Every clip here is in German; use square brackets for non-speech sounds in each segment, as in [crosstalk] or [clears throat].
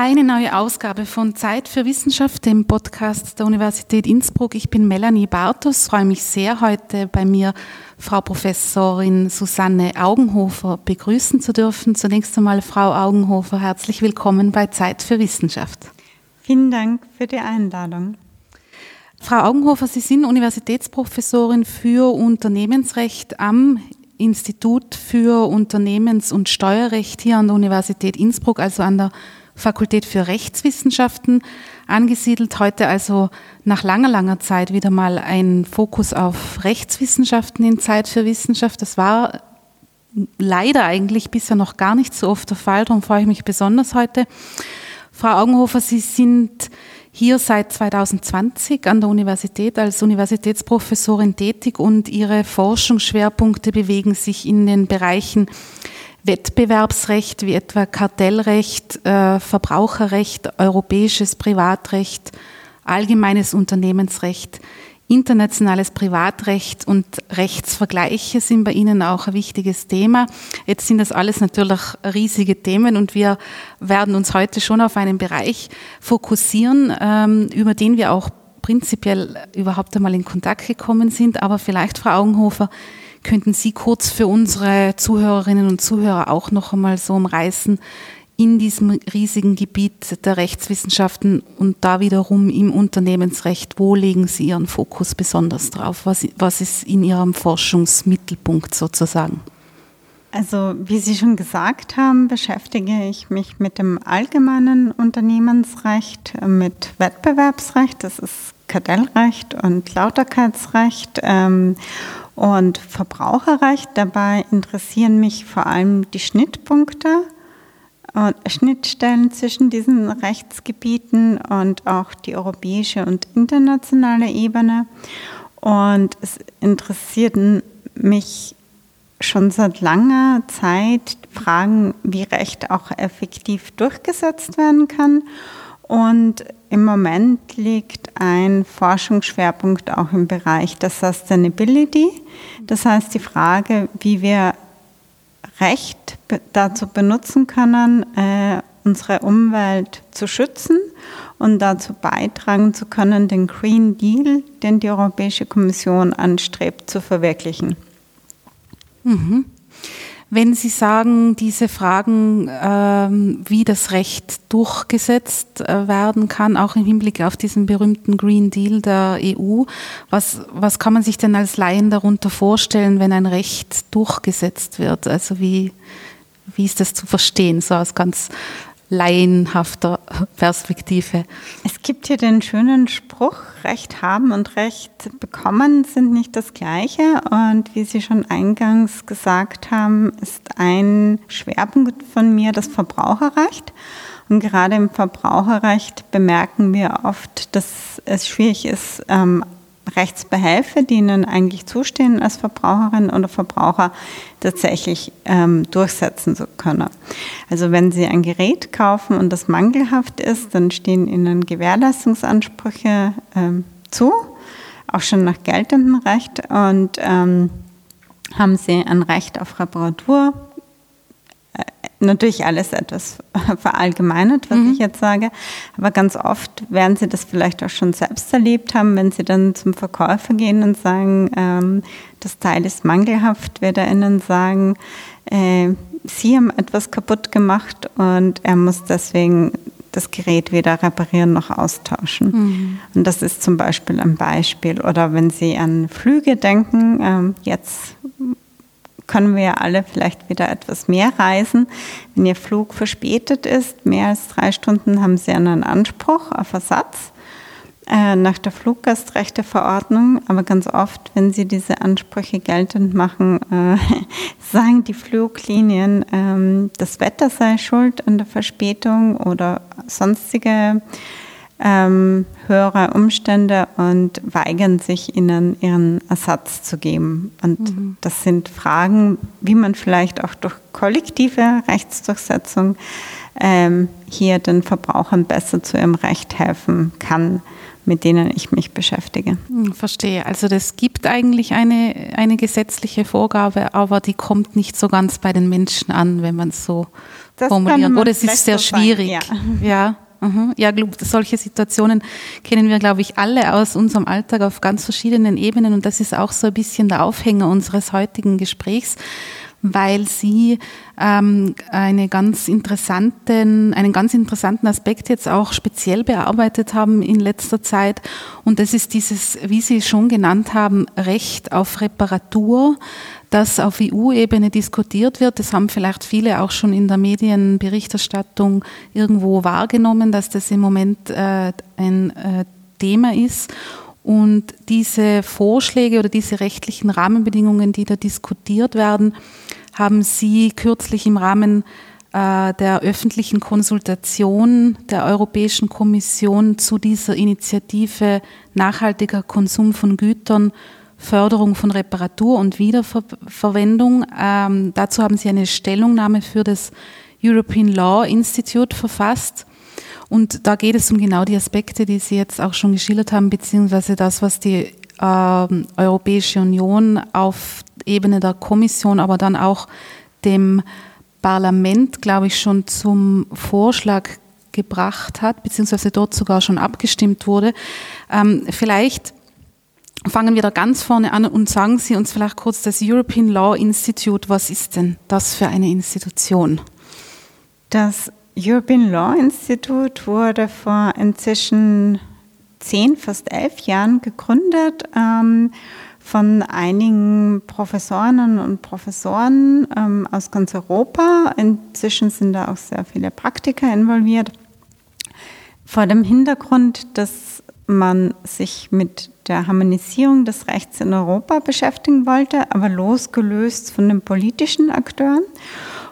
Eine neue Ausgabe von Zeit für Wissenschaft, dem Podcast der Universität Innsbruck. Ich bin Melanie Bartos, freue mich sehr, heute bei mir Frau Professorin Susanne Augenhofer begrüßen zu dürfen. Zunächst einmal, Frau Augenhofer, herzlich willkommen bei Zeit für Wissenschaft. Vielen Dank für die Einladung. Frau Augenhofer, Sie sind Universitätsprofessorin für Unternehmensrecht am Institut für Unternehmens- und Steuerrecht hier an der Universität Innsbruck, also an der Fakultät für Rechtswissenschaften angesiedelt. Heute also nach langer, langer Zeit wieder mal ein Fokus auf Rechtswissenschaften in Zeit für Wissenschaft. Das war leider eigentlich bisher noch gar nicht so oft der Fall. Darum freue ich mich besonders heute. Frau Augenhofer, Sie sind hier seit 2020 an der Universität als Universitätsprofessorin tätig und Ihre Forschungsschwerpunkte bewegen sich in den Bereichen Wettbewerbsrecht wie etwa Kartellrecht, äh, Verbraucherrecht, europäisches Privatrecht, allgemeines Unternehmensrecht, internationales Privatrecht und Rechtsvergleiche sind bei Ihnen auch ein wichtiges Thema. Jetzt sind das alles natürlich riesige Themen und wir werden uns heute schon auf einen Bereich fokussieren, ähm, über den wir auch prinzipiell überhaupt einmal in Kontakt gekommen sind. Aber vielleicht, Frau Augenhofer, Könnten Sie kurz für unsere Zuhörerinnen und Zuhörer auch noch einmal so umreißen, in diesem riesigen Gebiet der Rechtswissenschaften und da wiederum im Unternehmensrecht, wo legen Sie Ihren Fokus besonders drauf? Was, was ist in Ihrem Forschungsmittelpunkt sozusagen? Also wie Sie schon gesagt haben, beschäftige ich mich mit dem allgemeinen Unternehmensrecht, mit Wettbewerbsrecht, das ist Kartellrecht und Lauterkeitsrecht. Ähm, und Verbraucherrecht, dabei interessieren mich vor allem die Schnittpunkte und Schnittstellen zwischen diesen Rechtsgebieten und auch die europäische und internationale Ebene. Und es interessierten mich schon seit langer Zeit Fragen, wie Recht auch effektiv durchgesetzt werden kann. Und im Moment liegt ein Forschungsschwerpunkt auch im Bereich der Sustainability. Das heißt die Frage, wie wir Recht dazu benutzen können, äh, unsere Umwelt zu schützen und dazu beitragen zu können, den Green Deal, den die Europäische Kommission anstrebt, zu verwirklichen. Mhm. Wenn Sie sagen, diese Fragen, ähm, wie das Recht durchgesetzt äh, werden kann, auch im Hinblick auf diesen berühmten Green Deal der EU, was, was kann man sich denn als Laien darunter vorstellen, wenn ein Recht durchgesetzt wird? Also wie, wie ist das zu verstehen, so aus ganz laienhafter Perspektive. Es gibt hier den schönen Spruch, Recht haben und Recht bekommen sind nicht das gleiche. Und wie Sie schon eingangs gesagt haben, ist ein Schwerpunkt von mir das Verbraucherrecht. Und gerade im Verbraucherrecht bemerken wir oft, dass es schwierig ist, ähm, Rechtsbehelfe, die ihnen eigentlich zustehen als Verbraucherin oder Verbraucher, tatsächlich ähm, durchsetzen zu können. Also wenn Sie ein Gerät kaufen und das mangelhaft ist, dann stehen Ihnen Gewährleistungsansprüche ähm, zu, auch schon nach geltendem Recht und ähm, haben Sie ein Recht auf Reparatur, natürlich alles etwas [laughs] verallgemeinert, was mhm. ich jetzt sage. Aber ganz oft werden Sie das vielleicht auch schon selbst erlebt haben, wenn Sie dann zum Verkäufer gehen und sagen, ähm, das Teil ist mangelhaft, wird er Ihnen sagen, äh, Sie haben etwas kaputt gemacht und er muss deswegen das Gerät weder reparieren noch austauschen. Mhm. Und das ist zum Beispiel ein Beispiel. Oder wenn Sie an Flüge denken, ähm, jetzt können wir ja alle vielleicht wieder etwas mehr reisen. Wenn Ihr Flug verspätet ist, mehr als drei Stunden, haben Sie einen Anspruch auf Ersatz äh, nach der Fluggastrechteverordnung. Aber ganz oft, wenn Sie diese Ansprüche geltend machen, äh, [laughs] sagen die Fluglinien, äh, das Wetter sei schuld an der Verspätung oder sonstige ähm, höhere Umstände und weigern sich, ihnen ihren Ersatz zu geben. Und mhm. das sind Fragen, wie man vielleicht auch durch kollektive Rechtsdurchsetzung ähm, hier den Verbrauchern besser zu ihrem Recht helfen kann mit denen ich mich beschäftige. Hm, verstehe. Also das gibt eigentlich eine, eine gesetzliche Vorgabe, aber die kommt nicht so ganz bei den Menschen an, wenn man es so formulieren. Oder es ist sehr schwierig. ja. ja. Mhm. Ja, solche Situationen kennen wir, glaube ich, alle aus unserem Alltag auf ganz verschiedenen Ebenen und das ist auch so ein bisschen der Aufhänger unseres heutigen Gesprächs, weil Sie ähm, eine ganz interessanten, einen ganz interessanten Aspekt jetzt auch speziell bearbeitet haben in letzter Zeit. Und das ist dieses, wie Sie schon genannt haben, Recht auf Reparatur, das auf EU-Ebene diskutiert wird. Das haben vielleicht viele auch schon in der Medienberichterstattung irgendwo wahrgenommen, dass das im Moment äh, ein äh, Thema ist. Und diese Vorschläge oder diese rechtlichen Rahmenbedingungen, die da diskutiert werden, haben Sie kürzlich im Rahmen äh, der öffentlichen Konsultation der Europäischen Kommission zu dieser Initiative nachhaltiger Konsum von Gütern Förderung von Reparatur und Wiederverwendung. Ähm, dazu haben Sie eine Stellungnahme für das European Law Institute verfasst. Und da geht es um genau die Aspekte, die Sie jetzt auch schon geschildert haben, beziehungsweise das, was die äh, Europäische Union auf Ebene der Kommission, aber dann auch dem Parlament, glaube ich, schon zum Vorschlag gebracht hat, beziehungsweise dort sogar schon abgestimmt wurde. Ähm, vielleicht fangen wir da ganz vorne an und sagen Sie uns vielleicht kurz das European Law Institute. Was ist denn das für eine Institution? Das European Law Institute wurde vor inzwischen zehn, fast elf Jahren gegründet ähm, von einigen Professorinnen und Professoren ähm, aus ganz Europa. Inzwischen sind da auch sehr viele Praktiker involviert. Vor dem Hintergrund, dass man sich mit der Harmonisierung des Rechts in Europa beschäftigen wollte, aber losgelöst von den politischen Akteuren.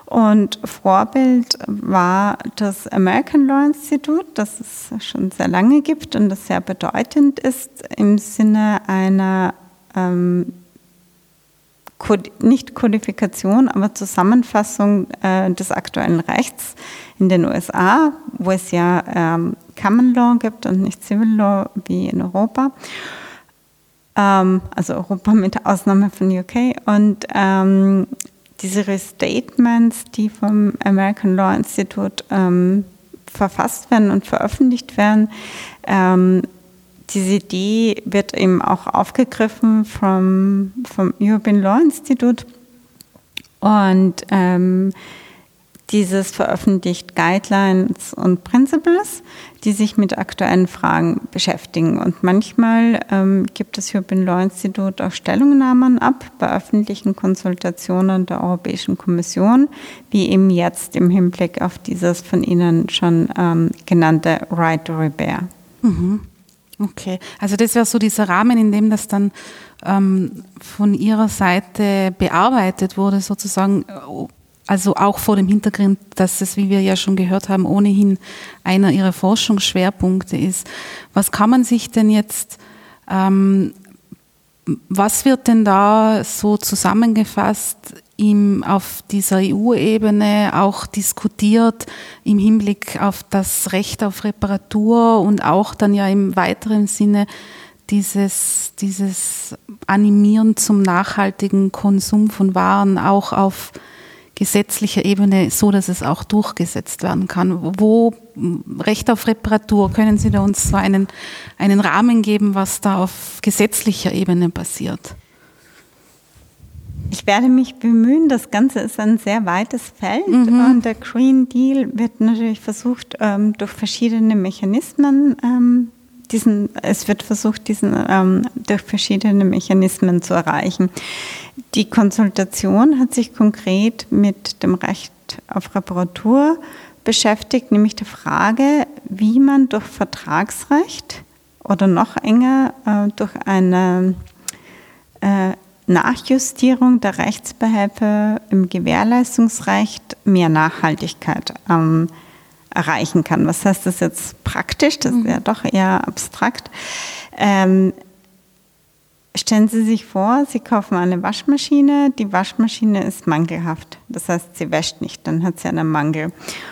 Und Vorbild war das American Law Institute, das es schon sehr lange gibt und das sehr bedeutend ist im Sinne einer ähm, nicht Kodifikation, aber Zusammenfassung äh, des aktuellen Rechts in den USA, wo es ja ähm, Common Law gibt und nicht Civil Law wie in Europa. Ähm, also Europa mit Ausnahme von UK. Und ähm, diese Restatements, die vom American Law Institute ähm, verfasst werden und veröffentlicht werden, ähm, diese Idee wird eben auch aufgegriffen vom, vom European Law Institute und ähm, dieses veröffentlicht Guidelines und Principles, die sich mit aktuellen Fragen beschäftigen. Und manchmal ähm, gibt das European Law Institute auch Stellungnahmen ab bei öffentlichen Konsultationen der Europäischen Kommission, wie eben jetzt im Hinblick auf dieses von Ihnen schon ähm, genannte Right to Repair. Mhm. Okay, also das wäre so dieser Rahmen, in dem das dann ähm, von Ihrer Seite bearbeitet wurde, sozusagen, also auch vor dem Hintergrund, dass es, wie wir ja schon gehört haben, ohnehin einer Ihrer Forschungsschwerpunkte ist. Was kann man sich denn jetzt, ähm, was wird denn da so zusammengefasst im, auf dieser EU-Ebene auch diskutiert im Hinblick auf das Recht auf Reparatur und auch dann ja im weiteren Sinne dieses, dieses Animieren zum nachhaltigen Konsum von Waren auch auf gesetzlicher Ebene, so dass es auch durchgesetzt werden kann. Wo Recht auf Reparatur, können Sie da uns so einen, einen Rahmen geben, was da auf gesetzlicher Ebene passiert? Ich werde mich bemühen. Das Ganze ist ein sehr weites Feld mhm. und der Green Deal wird natürlich versucht, ähm, durch verschiedene Mechanismen ähm, diesen, es wird versucht, diesen ähm, durch verschiedene Mechanismen zu erreichen. Die Konsultation hat sich konkret mit dem Recht auf Reparatur beschäftigt, nämlich der Frage, wie man durch Vertragsrecht oder noch enger äh, durch eine äh, Nachjustierung der Rechtsbehelfe im Gewährleistungsrecht mehr Nachhaltigkeit ähm, erreichen kann. Was heißt das jetzt praktisch? Das ist ja doch eher abstrakt. Ähm, Stellen Sie sich vor, Sie kaufen eine Waschmaschine, die Waschmaschine ist mangelhaft. Das heißt, sie wäscht nicht, dann hat sie einen Mangel.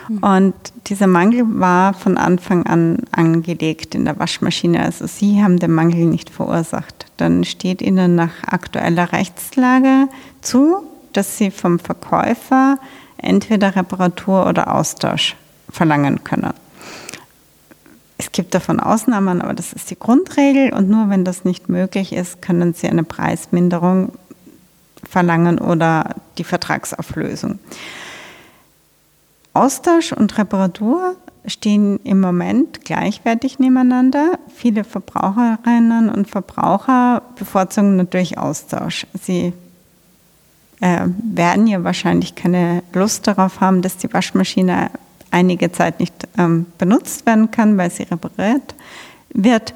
Mhm. Und dieser Mangel war von Anfang an angelegt in der Waschmaschine. Also Sie haben den Mangel nicht verursacht. Dann steht Ihnen nach aktueller Rechtslage zu, dass Sie vom Verkäufer entweder Reparatur oder Austausch verlangen können. Es gibt davon Ausnahmen, aber das ist die Grundregel und nur wenn das nicht möglich ist, können Sie eine Preisminderung verlangen oder die Vertragsauflösung. Austausch und Reparatur stehen im Moment gleichwertig nebeneinander. Viele Verbraucherinnen und Verbraucher bevorzugen natürlich Austausch. Sie äh, werden ja wahrscheinlich keine Lust darauf haben, dass die Waschmaschine einige Zeit nicht ähm, benutzt werden kann, weil sie repariert wird.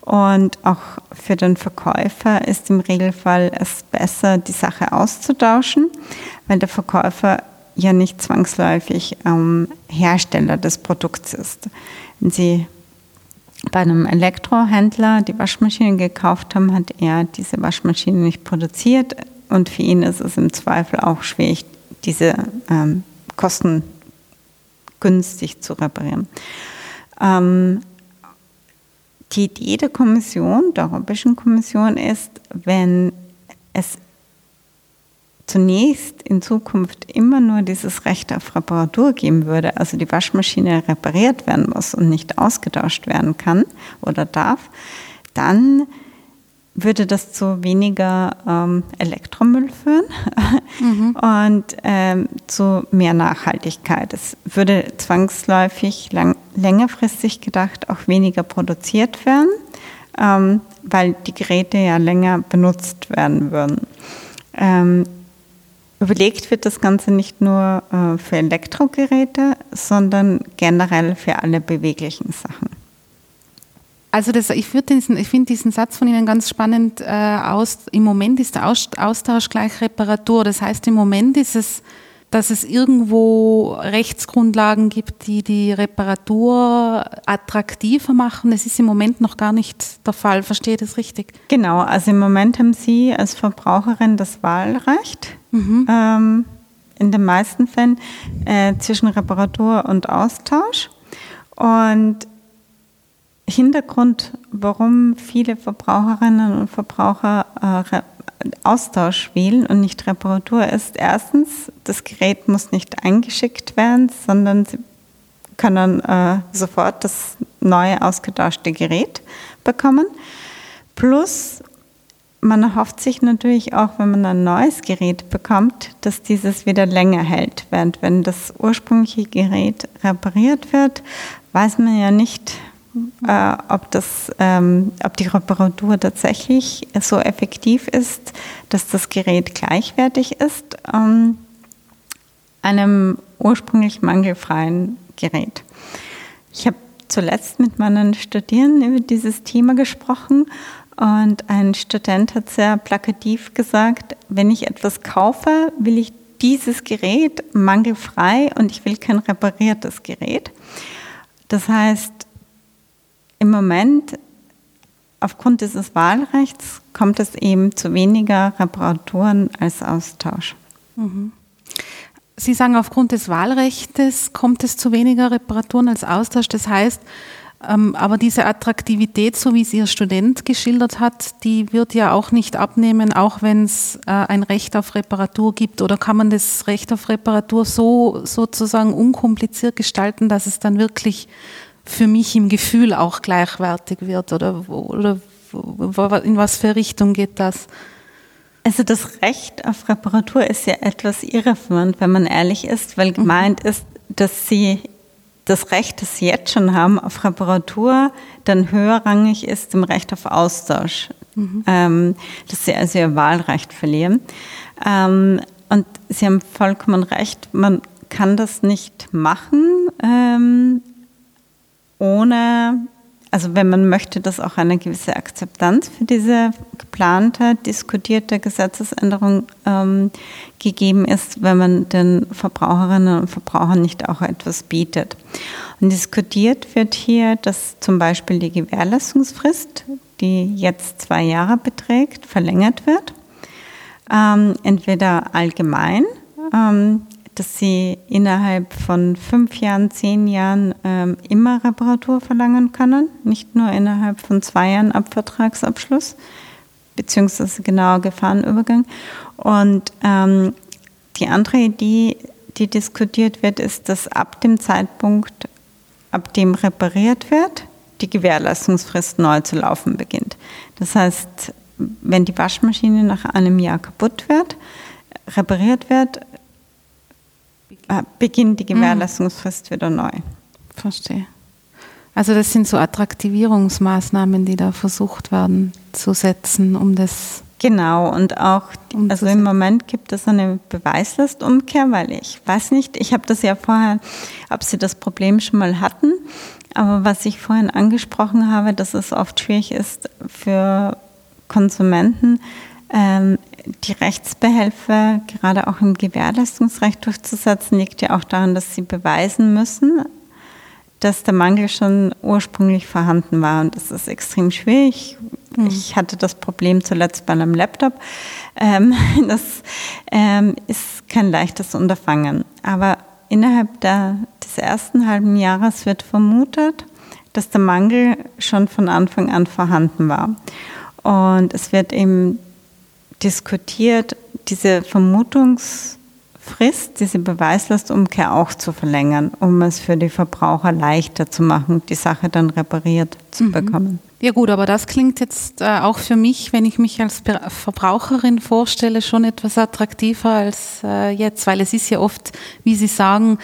Und auch für den Verkäufer ist im Regelfall es besser, die Sache auszutauschen, weil der Verkäufer ja nicht zwangsläufig ähm, Hersteller des Produkts ist. Wenn Sie bei einem Elektrohändler die Maschine gekauft haben, hat er diese Waschmaschine nicht produziert und für ihn ist es im Zweifel auch schwierig, diese ähm, Kosten günstig zu reparieren. Ähm, die Idee der Kommission, der Europäischen Kommission ist, wenn es zunächst in Zukunft immer nur dieses Recht auf Reparatur geben würde, also die Waschmaschine repariert werden muss und nicht ausgetauscht werden kann oder darf, dann würde das zu weniger ähm, Elektromüll führen [laughs] mhm. und ähm, zu mehr Nachhaltigkeit. Es würde zwangsläufig lang, längerfristig gedacht auch weniger produziert werden, ähm, weil die Geräte ja länger benutzt werden würden. Ähm, Überlegt wird das Ganze nicht nur äh, für Elektrogeräte, sondern generell für alle beweglichen Sachen. Also das, ich, ich finde diesen Satz von Ihnen ganz spannend äh, aus. Im Moment ist der Austausch gleich Reparatur. Das heißt, im Moment ist es dass es irgendwo Rechtsgrundlagen gibt, die die Reparatur attraktiver machen. Das ist im Moment noch gar nicht der Fall. Verstehe ich das richtig? Genau, also im Moment haben Sie als Verbraucherin das Wahlrecht. Mhm. Ähm, in den meisten Fällen äh, zwischen Reparatur und Austausch. Und Hintergrund, warum viele Verbraucherinnen und Verbraucher äh, Austausch wählen und nicht Reparatur ist erstens, das Gerät muss nicht eingeschickt werden, sondern Sie können äh, sofort das neue ausgetauschte Gerät bekommen. Plus, man erhofft sich natürlich auch, wenn man ein neues Gerät bekommt, dass dieses wieder länger hält. Während wenn das ursprüngliche Gerät repariert wird, weiß man ja nicht, äh, ob, das, ähm, ob die Reparatur tatsächlich so effektiv ist, dass das Gerät gleichwertig ist ähm, einem ursprünglich mangelfreien Gerät. Ich habe zuletzt mit meinen Studierenden über dieses Thema gesprochen und ein Student hat sehr plakativ gesagt, wenn ich etwas kaufe, will ich dieses Gerät mangelfrei und ich will kein repariertes Gerät. Das heißt, im Moment, aufgrund dieses Wahlrechts, kommt es eben zu weniger Reparaturen als Austausch. Mhm. Sie sagen, aufgrund des Wahlrechts kommt es zu weniger Reparaturen als Austausch. Das heißt, ähm, aber diese Attraktivität, so wie es Ihr Student geschildert hat, die wird ja auch nicht abnehmen, auch wenn es äh, ein Recht auf Reparatur gibt. Oder kann man das Recht auf Reparatur so sozusagen unkompliziert gestalten, dass es dann wirklich für mich im Gefühl auch gleichwertig wird? Oder, oder in was für Richtung geht das? Also das Recht auf Reparatur ist ja etwas irreführend, wenn man ehrlich ist, weil mhm. gemeint ist, dass sie das Recht, das sie jetzt schon haben auf Reparatur, dann höherrangig ist dem Recht auf Austausch, mhm. ähm, dass sie also ihr Wahlrecht verlieren. Ähm, und Sie haben vollkommen recht, man kann das nicht machen, ähm, ohne, also wenn man möchte, dass auch eine gewisse Akzeptanz für diese geplante, diskutierte Gesetzesänderung ähm, gegeben ist, wenn man den Verbraucherinnen und Verbrauchern nicht auch etwas bietet. Und diskutiert wird hier, dass zum Beispiel die Gewährleistungsfrist, die jetzt zwei Jahre beträgt, verlängert wird. Ähm, entweder allgemein, ähm, dass sie innerhalb von fünf Jahren, zehn Jahren ähm, immer Reparatur verlangen können, nicht nur innerhalb von zwei Jahren ab Vertragsabschluss, beziehungsweise genauer Gefahrenübergang. Und ähm, die andere Idee, die diskutiert wird, ist, dass ab dem Zeitpunkt, ab dem repariert wird, die Gewährleistungsfrist neu zu laufen beginnt. Das heißt, wenn die Waschmaschine nach einem Jahr kaputt wird, repariert wird, beginnt die mhm. Gewährleistungsfrist mhm. wieder neu. Verstehe. Also das sind so Attraktivierungsmaßnahmen, die da versucht werden zu setzen, um das Genau, und auch, also im Moment gibt es eine Beweislastumkehr, weil ich weiß nicht, ich habe das ja vorher, ob Sie das Problem schon mal hatten, aber was ich vorhin angesprochen habe, dass es oft schwierig ist für Konsumenten, ähm, die Rechtsbehelfe gerade auch im Gewährleistungsrecht durchzusetzen, liegt ja auch daran, dass sie beweisen müssen, dass der Mangel schon ursprünglich vorhanden war. Und das ist extrem schwierig. Mhm. Ich hatte das Problem zuletzt bei einem Laptop. Ähm, [laughs] das ähm, ist kein leichtes Unterfangen. Aber innerhalb der, des ersten halben Jahres wird vermutet, dass der Mangel schon von Anfang an vorhanden war. Und es wird eben diskutiert, diese Vermutungs- Frist, diese Beweislastumkehr auch zu verlängern, um es für die Verbraucher leichter zu machen, die Sache dann repariert zu mhm. bekommen. Ja gut, aber das klingt jetzt äh, auch für mich, wenn ich mich als Verbraucherin vorstelle, schon etwas attraktiver als äh, jetzt, weil es ist ja oft, wie Sie sagen,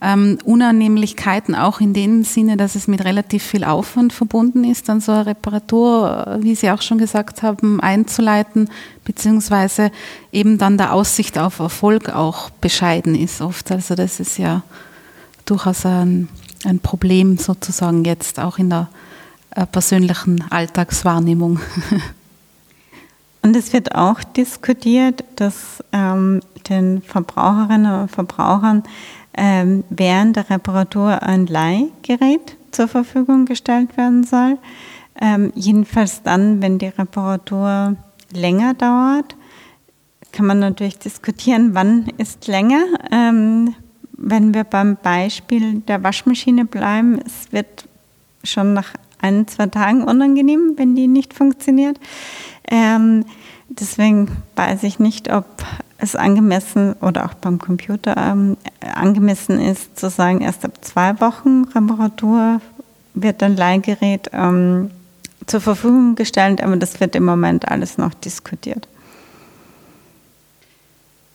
ähm, Unannehmlichkeiten auch in dem Sinne, dass es mit relativ viel Aufwand verbunden ist, dann so eine Reparatur, wie Sie auch schon gesagt haben, einzuleiten, beziehungsweise eben dann der Aussicht auf Erfolg auch bescheiden ist oft. Also das ist ja durchaus ein, ein Problem sozusagen jetzt auch in der äh, persönlichen Alltagswahrnehmung. [laughs] Und es wird auch diskutiert, dass ähm, den Verbraucherinnen und Verbrauchern ähm, während der Reparatur ein Leihgerät zur Verfügung gestellt werden soll. Ähm, jedenfalls dann, wenn die Reparatur länger dauert, kann man natürlich diskutieren, wann ist länger. Ähm, wenn wir beim Beispiel der Waschmaschine bleiben, es wird schon nach ein, zwei Tagen unangenehm, wenn die nicht funktioniert. Ähm, deswegen weiß ich nicht, ob es angemessen oder auch beim Computer ähm, angemessen ist, zu sagen, erst ab zwei Wochen Reparatur wird ein Leihgerät ähm, zur Verfügung gestellt, aber das wird im Moment alles noch diskutiert.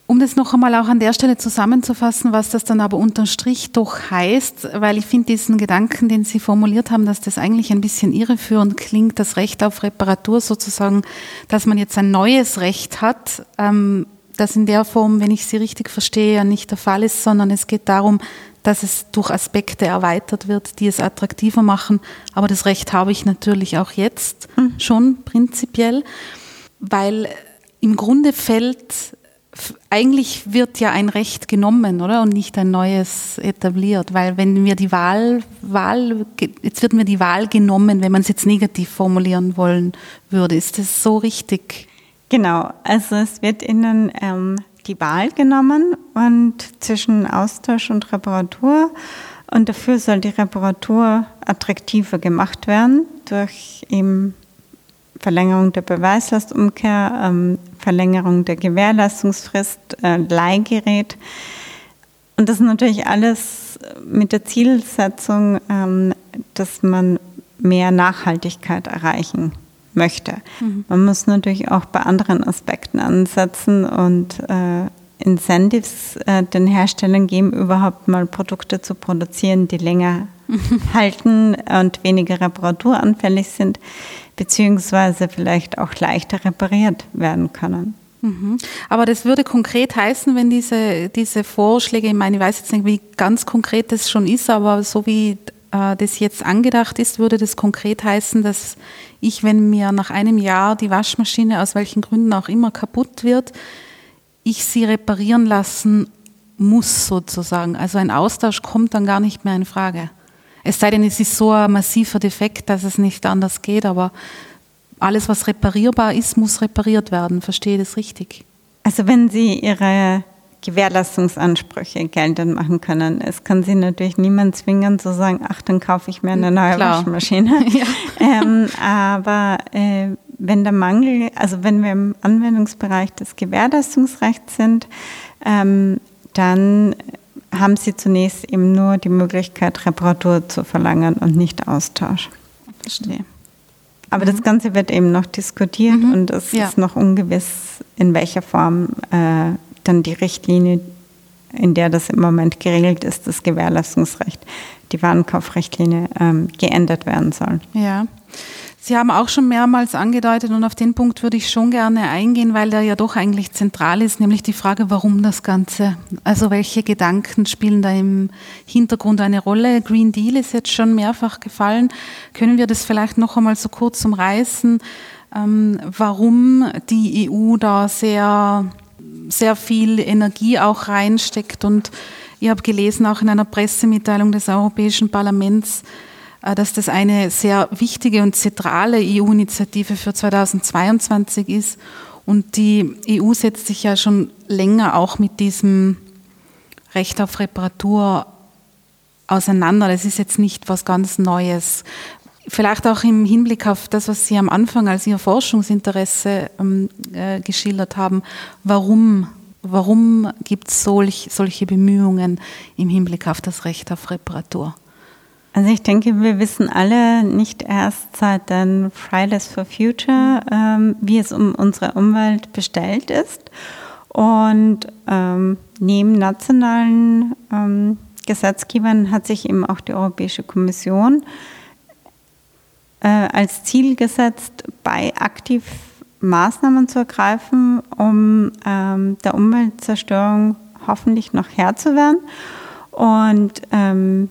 Um das noch einmal auch an der Stelle zusammenzufassen, was das dann aber unterm Strich doch heißt, weil ich finde diesen Gedanken, den Sie formuliert haben, dass das eigentlich ein bisschen irreführend klingt, das Recht auf Reparatur sozusagen, dass man jetzt ein neues Recht hat, ähm, das in der Form, wenn ich Sie richtig verstehe, ja nicht der Fall ist, sondern es geht darum, dass es durch Aspekte erweitert wird, die es attraktiver machen. Aber das Recht habe ich natürlich auch jetzt mhm. schon prinzipiell, weil im Grunde fällt eigentlich wird ja ein Recht genommen, oder? Und nicht ein neues etabliert. Weil wenn wir die Wahl, Wahl, jetzt wird mir die Wahl genommen, wenn man es jetzt negativ formulieren wollen würde. Ist das so richtig? Genau, also es wird Ihnen ähm, die Wahl genommen und zwischen Austausch und Reparatur. Und dafür soll die Reparatur attraktiver gemacht werden durch eben Verlängerung der Beweislastumkehr, ähm, Verlängerung der Gewährleistungsfrist, äh, Leihgerät. Und das ist natürlich alles mit der Zielsetzung, ähm, dass man mehr Nachhaltigkeit erreichen möchte. Mhm. Man muss natürlich auch bei anderen Aspekten ansetzen und äh, Incentives äh, den Herstellern geben, überhaupt mal Produkte zu produzieren, die länger [laughs] halten und weniger reparaturanfällig sind, beziehungsweise vielleicht auch leichter repariert werden können. Mhm. Aber das würde konkret heißen, wenn diese, diese Vorschläge, ich meine, ich weiß jetzt nicht, wie ganz konkret das schon ist, aber so wie äh, das jetzt angedacht ist, würde das konkret heißen, dass ich, wenn mir nach einem Jahr die Waschmaschine aus welchen Gründen auch immer kaputt wird, ich sie reparieren lassen muss sozusagen. Also ein Austausch kommt dann gar nicht mehr in Frage. Es sei denn, es ist so ein massiver Defekt, dass es nicht anders geht, aber alles, was reparierbar ist, muss repariert werden. Verstehe das richtig? Also wenn Sie Ihre Gewährleistungsansprüche geltend machen können. Es kann Sie natürlich niemand zwingen zu sagen, ach, dann kaufe ich mir eine neue Klar. Waschmaschine. [laughs] Ja. Ähm, aber äh, wenn der Mangel, also wenn wir im Anwendungsbereich des Gewährleistungsrechts sind, ähm, dann haben Sie zunächst eben nur die Möglichkeit, Reparatur zu verlangen und nicht Austausch. Verstehe. Aber mhm. das Ganze wird eben noch diskutiert mhm. und es ja. ist noch ungewiss, in welcher Form äh, dann die Richtlinie, in der das im Moment geregelt ist, das Gewährleistungsrecht, die Warenkaufrichtlinie, ähm, geändert werden soll. Ja. Sie haben auch schon mehrmals angedeutet und auf den Punkt würde ich schon gerne eingehen, weil der ja doch eigentlich zentral ist, nämlich die Frage, warum das Ganze? Also welche Gedanken spielen da im Hintergrund eine Rolle? Green Deal ist jetzt schon mehrfach gefallen. Können wir das vielleicht noch einmal so kurz umreißen, ähm, warum die EU da sehr, sehr viel Energie auch reinsteckt? Und ich habe gelesen, auch in einer Pressemitteilung des Europäischen Parlaments, dass das eine sehr wichtige und zentrale EU-Initiative für 2022 ist. Und die EU setzt sich ja schon länger auch mit diesem Recht auf Reparatur auseinander. Das ist jetzt nicht was ganz Neues. Vielleicht auch im Hinblick auf das, was Sie am Anfang als Ihr Forschungsinteresse ähm, äh, geschildert haben. Warum, warum gibt es solch, solche Bemühungen im Hinblick auf das Recht auf Reparatur? Also ich denke, wir wissen alle nicht erst seit den Fridays for Future, ähm, wie es um unsere Umwelt bestellt ist. Und ähm, neben nationalen ähm, Gesetzgebern hat sich eben auch die Europäische Kommission äh, als Ziel gesetzt, bei aktiv Maßnahmen zu ergreifen, um ähm, der Umweltzerstörung hoffentlich noch Herr zu werden. Und ähm,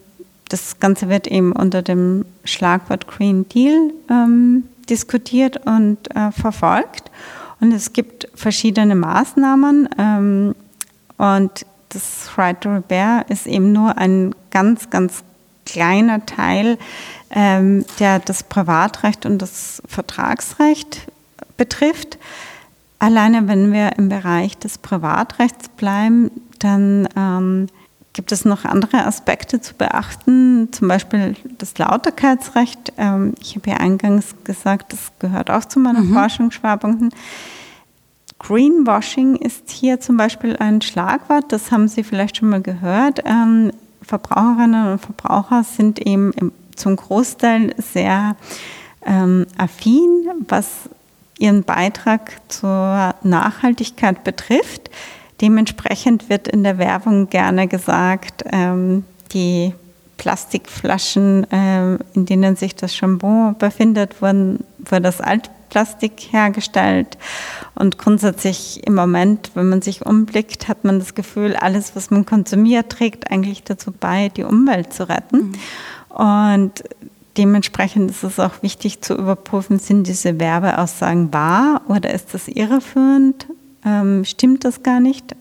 das Ganze wird eben unter dem Schlagwort Green Deal ähm, diskutiert und äh, verfolgt. Und es gibt verschiedene Maßnahmen. Ähm, und das Right to Repair ist eben nur ein ganz, ganz kleiner Teil, ähm, der das Privatrecht und das Vertragsrecht betrifft. Alleine wenn wir im Bereich des Privatrechts bleiben, dann ähm, Gibt es noch andere Aspekte zu beachten, zum Beispiel das Lauterkeitsrecht? Ähm, ich habe ja eingangs gesagt, das gehört auch zu meinen mhm. Forschungsschwerpunkten. Greenwashing ist hier zum Beispiel ein Schlagwort, das haben Sie vielleicht schon mal gehört. Ähm, Verbraucherinnen und Verbraucher sind eben zum Großteil sehr ähm, affin, was ihren Beitrag zur Nachhaltigkeit betrifft. Dementsprechend wird in der Werbung gerne gesagt, ähm, die Plastikflaschen, äh, in denen sich das Shampoo befindet, wurden, wurde das Altplastik hergestellt. Und grundsätzlich im Moment, wenn man sich umblickt, hat man das Gefühl, alles, was man konsumiert, trägt eigentlich dazu bei, die Umwelt zu retten. Mhm. Und dementsprechend ist es auch wichtig zu überprüfen, sind diese Werbeaussagen wahr oder ist das irreführend? Ähm, stimmt das gar nicht.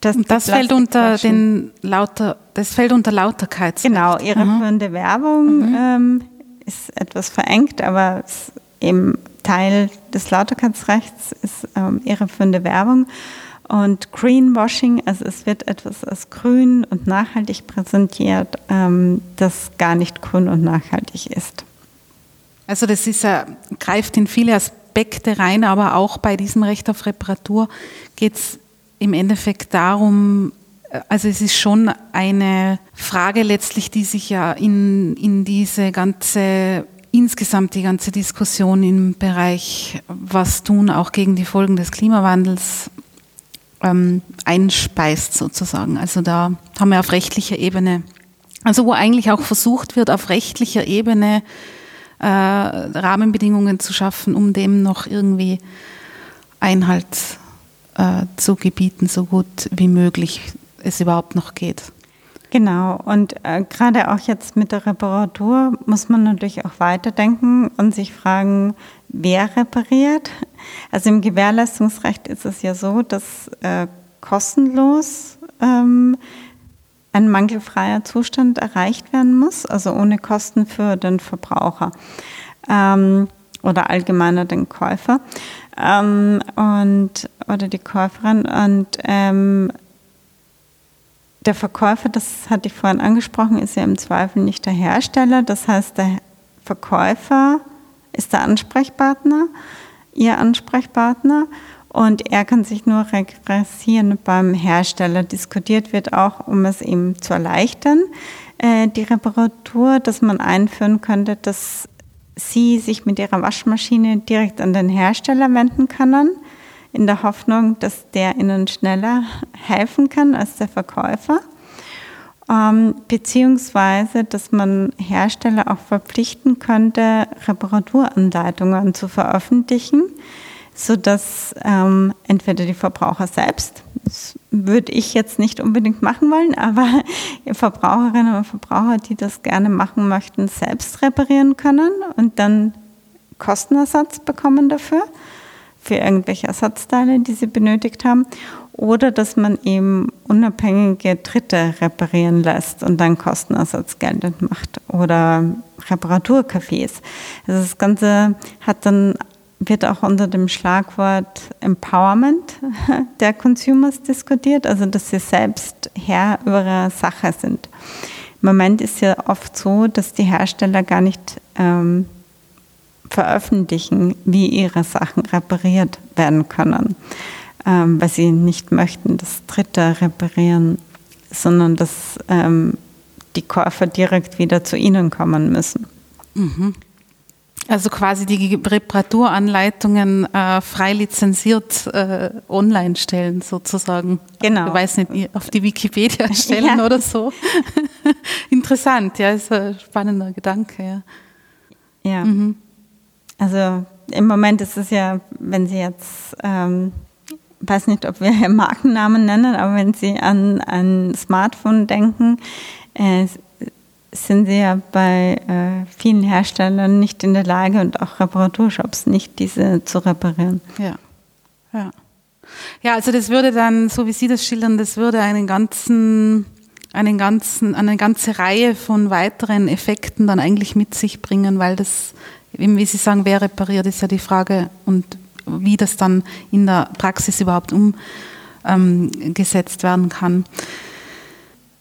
Das, das fällt unter den lauter, das fällt unter Lauterkeit. Genau, irreführende mhm. Werbung mhm. Ähm, ist etwas verengt, aber im Teil des Lauterkeitsrechts ist ähm, irreführende Werbung. Und Greenwashing, also es wird etwas als grün und nachhaltig präsentiert, ähm, das gar nicht grün und nachhaltig ist. Also das ist, äh, greift in viele Aspekte Aspekte rein, aber auch bei diesem Recht auf Reparatur geht es im Endeffekt darum, äh, also es ist schon eine Frage letztlich, die sich ja in, in diese ganze, insgesamt die ganze Diskussion im Bereich was tun, auch gegen die Folgen des Klimawandels ähm, einspeist sozusagen. Also da haben wir auf rechtlicher Ebene, also wo eigentlich auch versucht wird, auf rechtlicher Ebene äh, Rahmenbedingungen zu schaffen, um dem noch irgendwie Einhalt äh, zu gebieten, so gut wie möglich es überhaupt noch geht. Genau, und äh, gerade auch jetzt mit der Reparatur muss man natürlich auch weiterdenken und sich fragen, wer repariert. Also im Gewährleistungsrecht ist es ja so, dass äh, kostenlos ähm, ein mangelfreier Zustand erreicht werden muss, also ohne Kosten für den Verbraucher ähm, oder allgemeiner den Käufer ähm, und, oder die Käuferin. Und ähm, der Verkäufer, das hatte ich vorhin angesprochen, ist ja im Zweifel nicht der Hersteller. Das heißt, der Verkäufer ist der Ansprechpartner, ihr Ansprechpartner und er kann sich nur regressieren beim Hersteller. Diskutiert wird auch, um es ihm zu erleichtern, äh, die Reparatur, dass man einführen könnte, dass Sie sich mit Ihrer Waschmaschine direkt an den Hersteller wenden können, in der Hoffnung, dass der Ihnen schneller helfen kann als der Verkäufer. Ähm, beziehungsweise, dass man Hersteller auch verpflichten könnte, Reparaturanleitungen zu veröffentlichen sodass ähm, entweder die Verbraucher selbst, das würde ich jetzt nicht unbedingt machen wollen, aber [laughs] Verbraucherinnen und Verbraucher, die das gerne machen möchten, selbst reparieren können und dann Kostenersatz bekommen dafür, für irgendwelche Ersatzteile, die sie benötigt haben. Oder dass man eben unabhängige Dritte reparieren lässt und dann Kostenersatz geltend macht. Oder Reparaturcafés. Also das Ganze hat dann wird auch unter dem Schlagwort Empowerment [laughs] der Consumers diskutiert, also dass sie selbst Herr über ihre Sache sind. Im Moment ist ja oft so, dass die Hersteller gar nicht ähm, veröffentlichen, wie ihre Sachen repariert werden können, ähm, weil sie nicht möchten, dass Dritte reparieren, sondern dass ähm, die Käufer direkt wieder zu ihnen kommen müssen. Mhm. Also quasi die Reparaturanleitungen äh, frei lizenziert äh, online stellen, sozusagen. Genau. Ich weiß nicht, auf die Wikipedia [laughs] stellen ja. oder so. [laughs] Interessant, ja, ist ein spannender Gedanke, ja. Ja. Mhm. Also im Moment ist es ja, wenn Sie jetzt, ähm, weiß nicht, ob wir [laughs] Markennamen nennen, aber wenn Sie an ein Smartphone denken, äh, sind sie ja bei äh, vielen Herstellern nicht in der Lage und auch Reparaturshops nicht, diese zu reparieren. Ja. Ja. Ja, also das würde dann, so wie Sie das schildern, das würde einen ganzen, einen ganzen, eine ganze Reihe von weiteren Effekten dann eigentlich mit sich bringen, weil das, wie Sie sagen, wer repariert, ist ja die Frage und wie das dann in der Praxis überhaupt umgesetzt werden kann.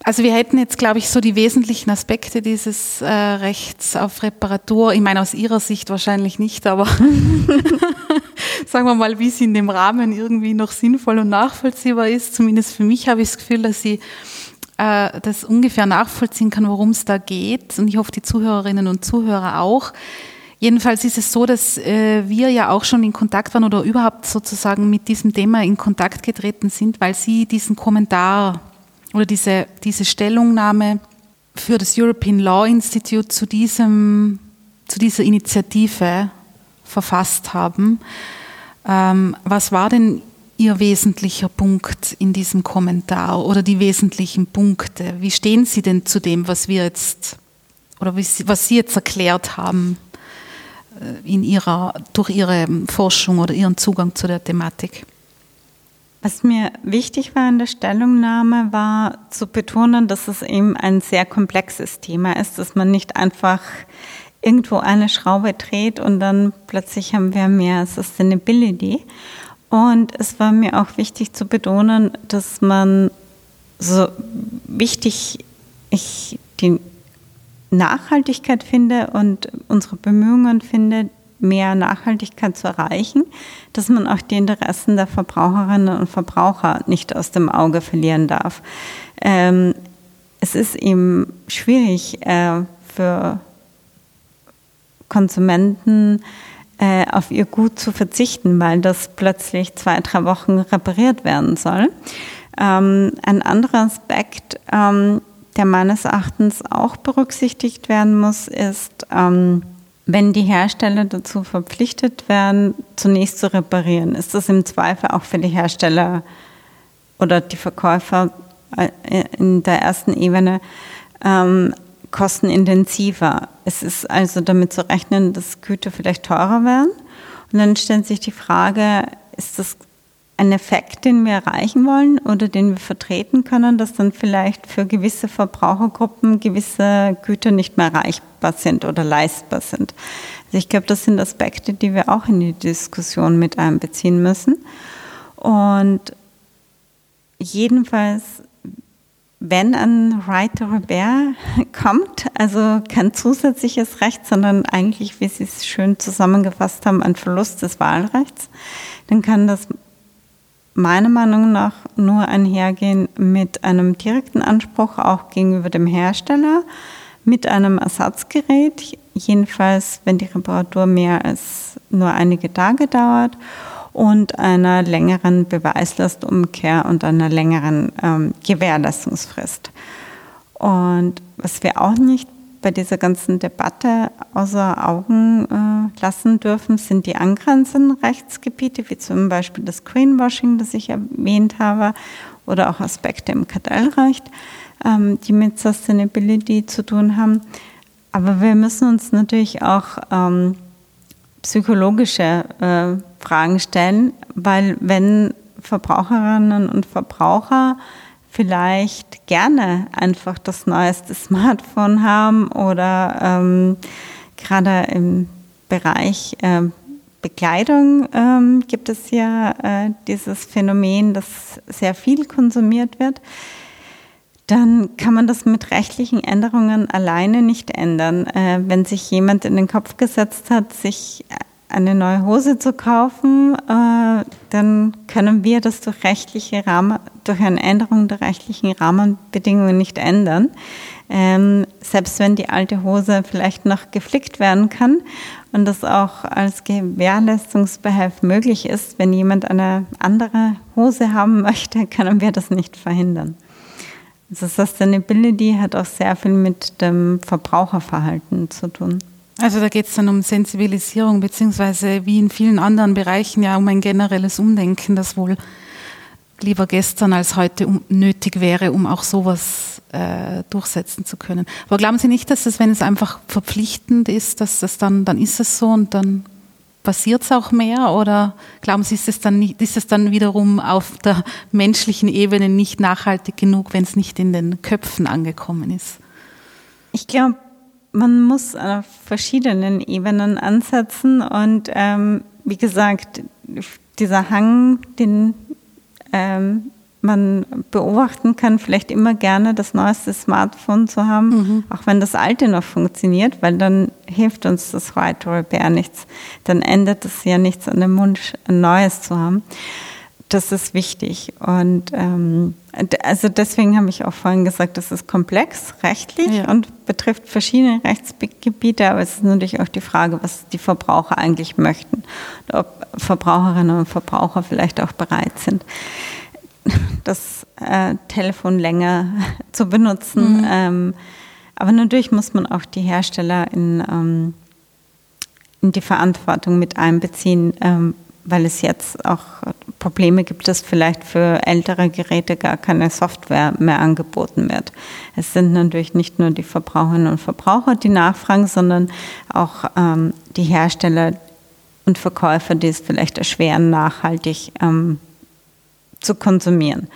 Also wir hätten jetzt, glaube ich, so die wesentlichen Aspekte dieses äh, Rechts auf Reparatur. Ich meine, aus Ihrer Sicht wahrscheinlich nicht, aber [laughs] sagen wir mal, wie es in dem Rahmen irgendwie noch sinnvoll und nachvollziehbar ist. Zumindest für mich habe ich das Gefühl, dass sie äh, das ungefähr nachvollziehen kann, worum es da geht. Und ich hoffe, die Zuhörerinnen und Zuhörer auch. Jedenfalls ist es so, dass äh, wir ja auch schon in Kontakt waren oder überhaupt sozusagen mit diesem Thema in Kontakt getreten sind, weil Sie diesen Kommentar oder diese, diese Stellungnahme für das European Law Institute zu, diesem, zu dieser Initiative verfasst haben. Ähm, was war denn Ihr wesentlicher Punkt in diesem Kommentar oder die wesentlichen Punkte? Wie stehen Sie denn zu dem, was wir jetzt oder was Sie jetzt erklärt haben äh, in Ihrer, durch Ihre Forschung oder Ihren Zugang zu der Thematik? Was mir wichtig war in der Stellungnahme, war zu betonen, dass es eben ein sehr komplexes Thema ist, dass man nicht einfach irgendwo eine Schraube dreht und dann plötzlich haben wir mehr Sustainability. Und es war mir auch wichtig zu betonen, dass man so wichtig ich die Nachhaltigkeit finde und unsere Bemühungen finde, mehr Nachhaltigkeit zu erreichen, dass man auch die Interessen der Verbraucherinnen und Verbraucher nicht aus dem Auge verlieren darf. Ähm, es ist eben schwierig äh, für Konsumenten, äh, auf ihr Gut zu verzichten, weil das plötzlich zwei, drei Wochen repariert werden soll. Ähm, ein anderer Aspekt, ähm, der meines Erachtens auch berücksichtigt werden muss, ist, ähm, wenn die Hersteller dazu verpflichtet werden, zunächst zu reparieren, ist das im Zweifel auch für die Hersteller oder die Verkäufer äh, in der ersten Ebene ähm, kostenintensiver. Es ist also damit zu rechnen, dass Güter vielleicht teurer werden. Und dann stellt sich die Frage, ist das ein Effekt, den wir erreichen wollen oder den wir vertreten können, dass dann vielleicht für gewisse Verbrauchergruppen gewisse Güter nicht mehr erreichbar sind oder leistbar sind. Also ich glaube, das sind Aspekte, die wir auch in die Diskussion mit einbeziehen müssen. Und jedenfalls, wenn ein Right to Repair kommt, also kein zusätzliches Recht, sondern eigentlich, wie Sie es schön zusammengefasst haben, ein Verlust des Wahlrechts, dann kann das meiner Meinung nach nur einhergehen mit einem direkten Anspruch auch gegenüber dem Hersteller, mit einem Ersatzgerät, jedenfalls wenn die Reparatur mehr als nur einige Tage dauert und einer längeren Beweislastumkehr und einer längeren ähm, Gewährleistungsfrist. Und was wir auch nicht bei dieser ganzen Debatte außer Augen äh, lassen dürfen, sind die angrenzenden Rechtsgebiete, wie zum Beispiel das Greenwashing, das ich erwähnt habe, oder auch Aspekte im Kartellrecht, ähm, die mit Sustainability zu tun haben. Aber wir müssen uns natürlich auch ähm, psychologische äh, Fragen stellen, weil wenn Verbraucherinnen und Verbraucher vielleicht gerne einfach das neueste Smartphone haben oder ähm, gerade im Bereich äh, Bekleidung ähm, gibt es ja äh, dieses Phänomen, dass sehr viel konsumiert wird. Dann kann man das mit rechtlichen Änderungen alleine nicht ändern. Äh, wenn sich jemand in den Kopf gesetzt hat, sich eine neue Hose zu kaufen, äh, dann können wir das durch rechtliche Rahmen, durch eine Änderung der rechtlichen Rahmenbedingungen nicht ändern. Ähm, selbst wenn die alte Hose vielleicht noch geflickt werden kann und das auch als Gewährleistungsbehelf möglich ist, wenn jemand eine andere Hose haben möchte, [laughs] können wir das nicht verhindern. Also Sustainability hat auch sehr viel mit dem Verbraucherverhalten zu tun. Also da geht es dann um Sensibilisierung, beziehungsweise wie in vielen anderen Bereichen ja um ein generelles Umdenken, das wohl lieber gestern als heute nötig wäre, um auch sowas äh, durchsetzen zu können. Aber glauben Sie nicht, dass es, wenn es einfach verpflichtend ist, dass das dann, dann ist es so und dann passiert es auch mehr? Oder glauben Sie, ist es, dann, ist es dann wiederum auf der menschlichen Ebene nicht nachhaltig genug, wenn es nicht in den Köpfen angekommen ist? Ich glaube, man muss auf verschiedenen Ebenen ansetzen und ähm, wie gesagt, dieser Hang, den ähm, man beobachten kann, vielleicht immer gerne das neueste Smartphone zu haben, mhm. auch wenn das alte noch funktioniert, weil dann hilft uns das White Repair nichts. Dann ändert es ja nichts an dem Wunsch, ein neues zu haben das ist wichtig. Und ähm, also deswegen habe ich auch vorhin gesagt, das ist komplex rechtlich ja. und betrifft verschiedene Rechtsgebiete, aber es ist natürlich auch die Frage, was die Verbraucher eigentlich möchten. Und ob Verbraucherinnen und Verbraucher vielleicht auch bereit sind, das äh, Telefon länger [laughs] zu benutzen. Mhm. Ähm, aber natürlich muss man auch die Hersteller in, ähm, in die Verantwortung mit einbeziehen, ähm, weil es jetzt auch Probleme gibt, dass vielleicht für ältere Geräte gar keine Software mehr angeboten wird. Es sind natürlich nicht nur die Verbraucherinnen und Verbraucher, die nachfragen, sondern auch ähm, die Hersteller und Verkäufer, die es vielleicht erschweren, nachhaltig ähm, zu konsumieren.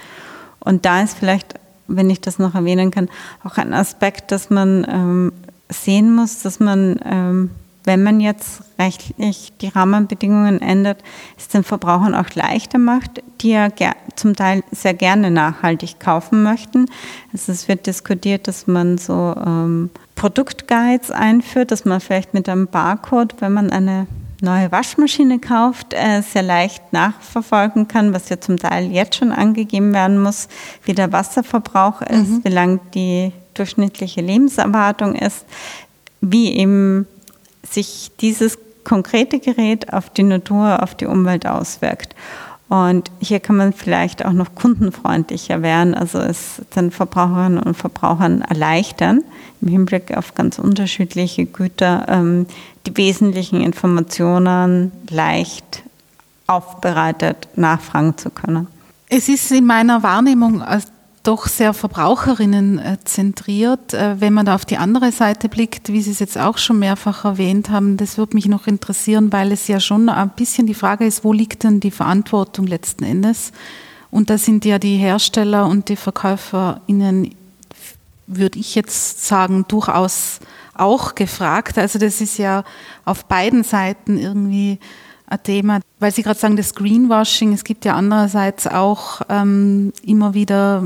Und da ist vielleicht, wenn ich das noch erwähnen kann, auch ein Aspekt, dass man ähm, sehen muss, dass man ähm, wenn man jetzt rechtlich die Rahmenbedingungen ändert, es den Verbrauchern auch leichter macht, die ja zum Teil sehr gerne nachhaltig kaufen möchten. Also es wird diskutiert, dass man so ähm, Produktguides einführt, dass man vielleicht mit einem Barcode, wenn man eine neue Waschmaschine kauft, äh, sehr leicht nachverfolgen kann, was ja zum Teil jetzt schon angegeben werden muss, wie der Wasserverbrauch ist, mhm. wie lang die durchschnittliche Lebenserwartung ist, wie eben sich dieses konkrete Gerät auf die Natur, auf die Umwelt auswirkt. Und hier kann man vielleicht auch noch kundenfreundlicher werden, also es den Verbraucherinnen und Verbrauchern erleichtern, im Hinblick auf ganz unterschiedliche Güter, ähm, die wesentlichen Informationen leicht aufbereitet nachfragen zu können. Es ist in meiner Wahrnehmung doch sehr Verbraucherinnen zentriert. Äh, wenn man da auf die andere Seite blickt, wie Sie es jetzt auch schon mehrfach erwähnt haben, das würde mich noch interessieren, weil es ja schon ein bisschen die Frage ist, wo liegt denn die Verantwortung letzten Endes? Und da sind ja die Hersteller und die VerkäuferInnen, würde ich jetzt sagen, durchaus auch gefragt. Also das ist ja auf beiden Seiten irgendwie ein Thema, weil Sie gerade sagen, das Greenwashing, es gibt ja andererseits auch ähm, immer wieder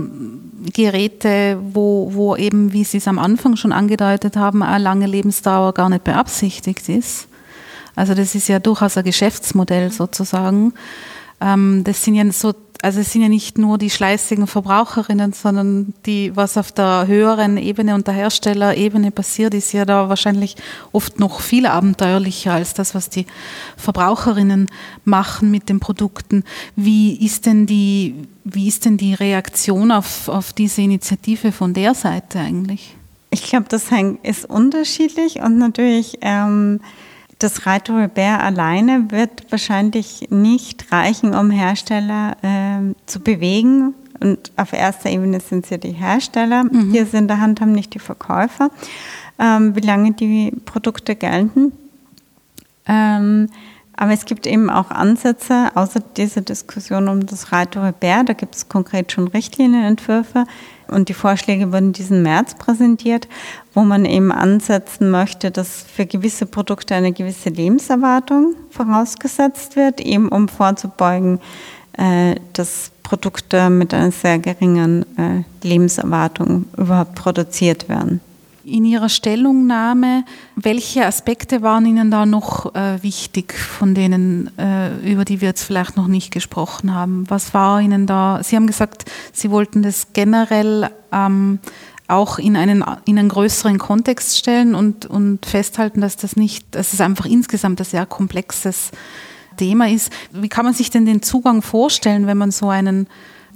Geräte, wo, wo eben, wie Sie es am Anfang schon angedeutet haben, eine lange Lebensdauer gar nicht beabsichtigt ist. Also das ist ja durchaus ein Geschäftsmodell sozusagen. Ähm, das sind ja so also es sind ja nicht nur die schleißigen Verbraucherinnen, sondern die, was auf der höheren Ebene und der Herstellerebene passiert, ist ja da wahrscheinlich oft noch viel abenteuerlicher als das, was die Verbraucherinnen machen mit den Produkten. Wie ist denn die, wie ist denn die Reaktion auf, auf diese Initiative von der Seite eigentlich? Ich glaube, das ist unterschiedlich und natürlich ähm, das to Repair alleine wird wahrscheinlich nicht reichen, um Hersteller äh, zu bewegen. Und auf erster Ebene sind es ja die Hersteller, mhm. die es in der Hand haben, nicht die Verkäufer, ähm, wie lange die Produkte gelten. Ähm, aber es gibt eben auch Ansätze, außer dieser Diskussion um das to Repair, da gibt es konkret schon Richtlinienentwürfe, und die Vorschläge wurden diesen März präsentiert, wo man eben ansetzen möchte, dass für gewisse Produkte eine gewisse Lebenserwartung vorausgesetzt wird, eben um vorzubeugen, äh, dass Produkte mit einer sehr geringen äh, Lebenserwartung überhaupt produziert werden in Ihrer Stellungnahme, welche Aspekte waren Ihnen da noch äh, wichtig, von denen, äh, über die wir jetzt vielleicht noch nicht gesprochen haben? Was war Ihnen da? Sie haben gesagt, Sie wollten das generell ähm, auch in einen, in einen größeren Kontext stellen und, und festhalten, dass das nicht, dass es einfach insgesamt ein sehr komplexes Thema ist. Wie kann man sich denn den Zugang vorstellen, wenn man so einen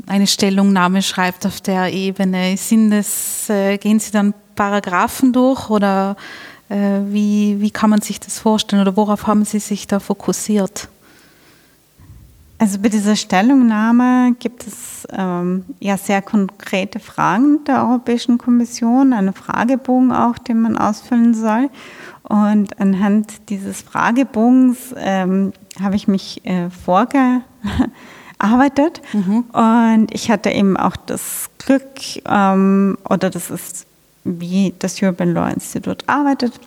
eine Stellungnahme schreibt auf der Ebene? Sind es, äh, gehen Sie dann Paragraphen durch oder äh, wie, wie kann man sich das vorstellen oder worauf haben Sie sich da fokussiert? Also bei dieser Stellungnahme gibt es ähm, ja sehr konkrete Fragen der Europäischen Kommission, einen Fragebogen auch, den man ausfüllen soll. Und anhand dieses Fragebogens ähm, habe ich mich äh, [laughs] vorgearbeitet. Mhm. Und ich hatte eben auch das Glück, ähm, oder das ist wie das European Law Institute arbeitet.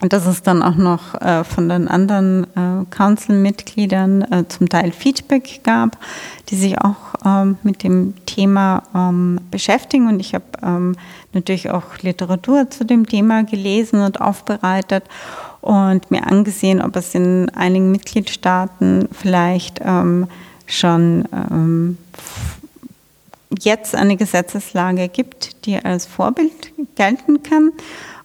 Und dass es dann auch noch äh, von den anderen äh, Council-Mitgliedern äh, zum Teil Feedback gab, die sich auch ähm, mit dem Thema ähm, beschäftigen. Und ich habe ähm, natürlich auch Literatur zu dem Thema gelesen und aufbereitet und mir angesehen, ob es in einigen Mitgliedstaaten vielleicht ähm, schon ähm, jetzt eine Gesetzeslage gibt, die als Vorbild gelten kann.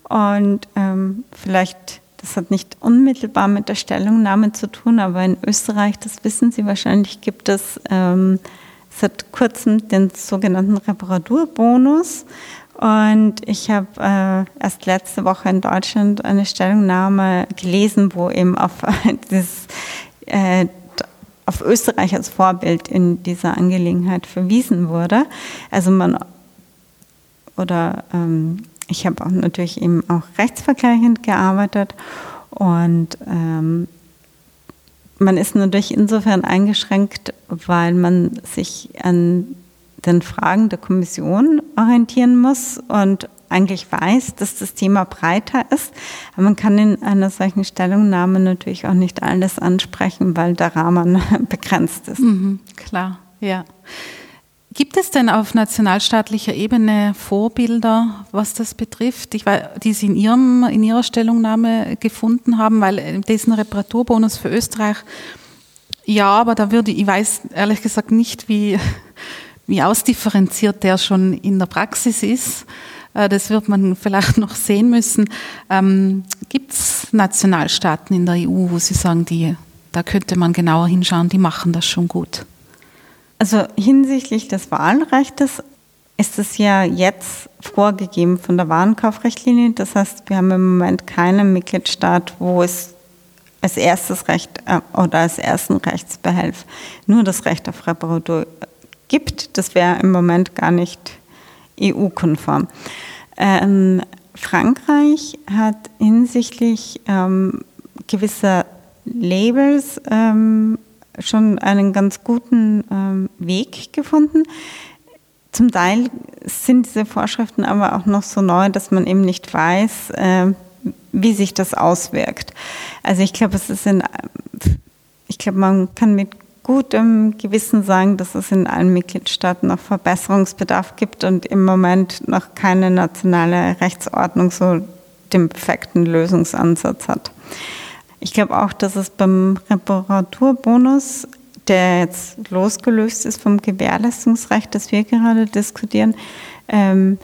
Und ähm, vielleicht, das hat nicht unmittelbar mit der Stellungnahme zu tun, aber in Österreich, das wissen Sie wahrscheinlich, gibt es ähm, seit kurzem den sogenannten Reparaturbonus. Und ich habe äh, erst letzte Woche in Deutschland eine Stellungnahme gelesen, wo eben auf [laughs] dieses äh, auf Österreich als Vorbild in dieser Angelegenheit verwiesen wurde. Also man oder ähm, ich habe auch natürlich eben auch rechtsvergleichend gearbeitet und ähm, man ist natürlich insofern eingeschränkt, weil man sich an den Fragen der Kommission orientieren muss und eigentlich weiß, dass das Thema breiter ist. Aber man kann in einer solchen Stellungnahme natürlich auch nicht alles ansprechen, weil der Rahmen [laughs] begrenzt ist. Mhm, klar, ja. Gibt es denn auf nationalstaatlicher Ebene Vorbilder, was das betrifft, ich weiß, die Sie in, Ihrem, in Ihrer Stellungnahme gefunden haben? Weil diesen Reparaturbonus für Österreich, ja, aber da würde ich weiß ehrlich gesagt nicht, wie, [laughs] wie ausdifferenziert der schon in der Praxis ist. Äh, das wird man vielleicht noch sehen müssen. Ähm, Gibt es Nationalstaaten in der EU, wo Sie sagen, die, da könnte man genauer hinschauen, die machen das schon gut? Also hinsichtlich des Wahlrechts ist es ja jetzt vorgegeben von der Warenkaufrichtlinie. Das heißt, wir haben im Moment keinen Mitgliedstaat, wo es als erstes Recht äh, oder als ersten Rechtsbehelf nur das Recht auf Reparatur gibt. Das wäre im Moment gar nicht EU-konform. Ähm, Frankreich hat hinsichtlich ähm, gewisser Labels ähm, schon einen ganz guten ähm, Weg gefunden. Zum Teil sind diese Vorschriften aber auch noch so neu, dass man eben nicht weiß, äh, wie sich das auswirkt. Also ich glaube, es ist in, ich glaube, man kann mit gutem Gewissen sagen, dass es in allen Mitgliedstaaten noch Verbesserungsbedarf gibt und im Moment noch keine nationale Rechtsordnung so den perfekten Lösungsansatz hat. Ich glaube auch, dass es beim Reparaturbonus der jetzt losgelöst ist vom Gewährleistungsrecht, das wir gerade diskutieren, ähm,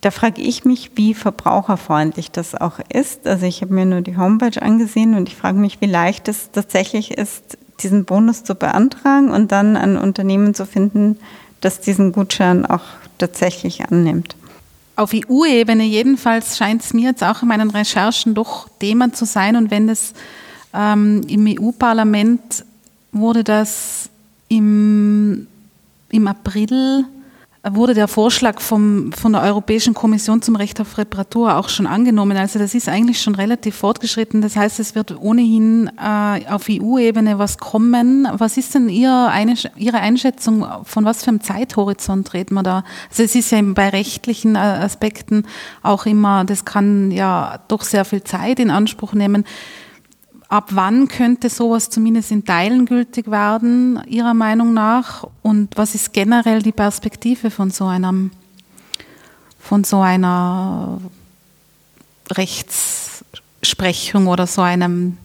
da frage ich mich, wie verbraucherfreundlich das auch ist. Also ich habe mir nur die Homepage angesehen und ich frage mich, wie leicht es tatsächlich ist, diesen Bonus zu beantragen und dann ein Unternehmen zu finden, das diesen Gutschein auch tatsächlich annimmt. Auf EU-Ebene jedenfalls scheint es mir jetzt auch in meinen Recherchen doch Thema zu sein. Und wenn das ähm, im EU-Parlament wurde das im, im April wurde der Vorschlag vom, von der Europäischen Kommission zum Recht auf Reparatur auch schon angenommen. Also das ist eigentlich schon relativ fortgeschritten. Das heißt, es wird ohnehin äh, auf EU-Ebene was kommen. Was ist denn Ihr, eine, Ihre Einschätzung, von was für einem Zeithorizont reden wir da? Also es ist ja bei rechtlichen äh, Aspekten auch immer, das kann ja doch sehr viel Zeit in Anspruch nehmen ab wann könnte sowas zumindest in Teilen gültig werden, Ihrer Meinung nach? Und was ist generell die Perspektive von so einem, von so einer Rechtsprechung oder so einem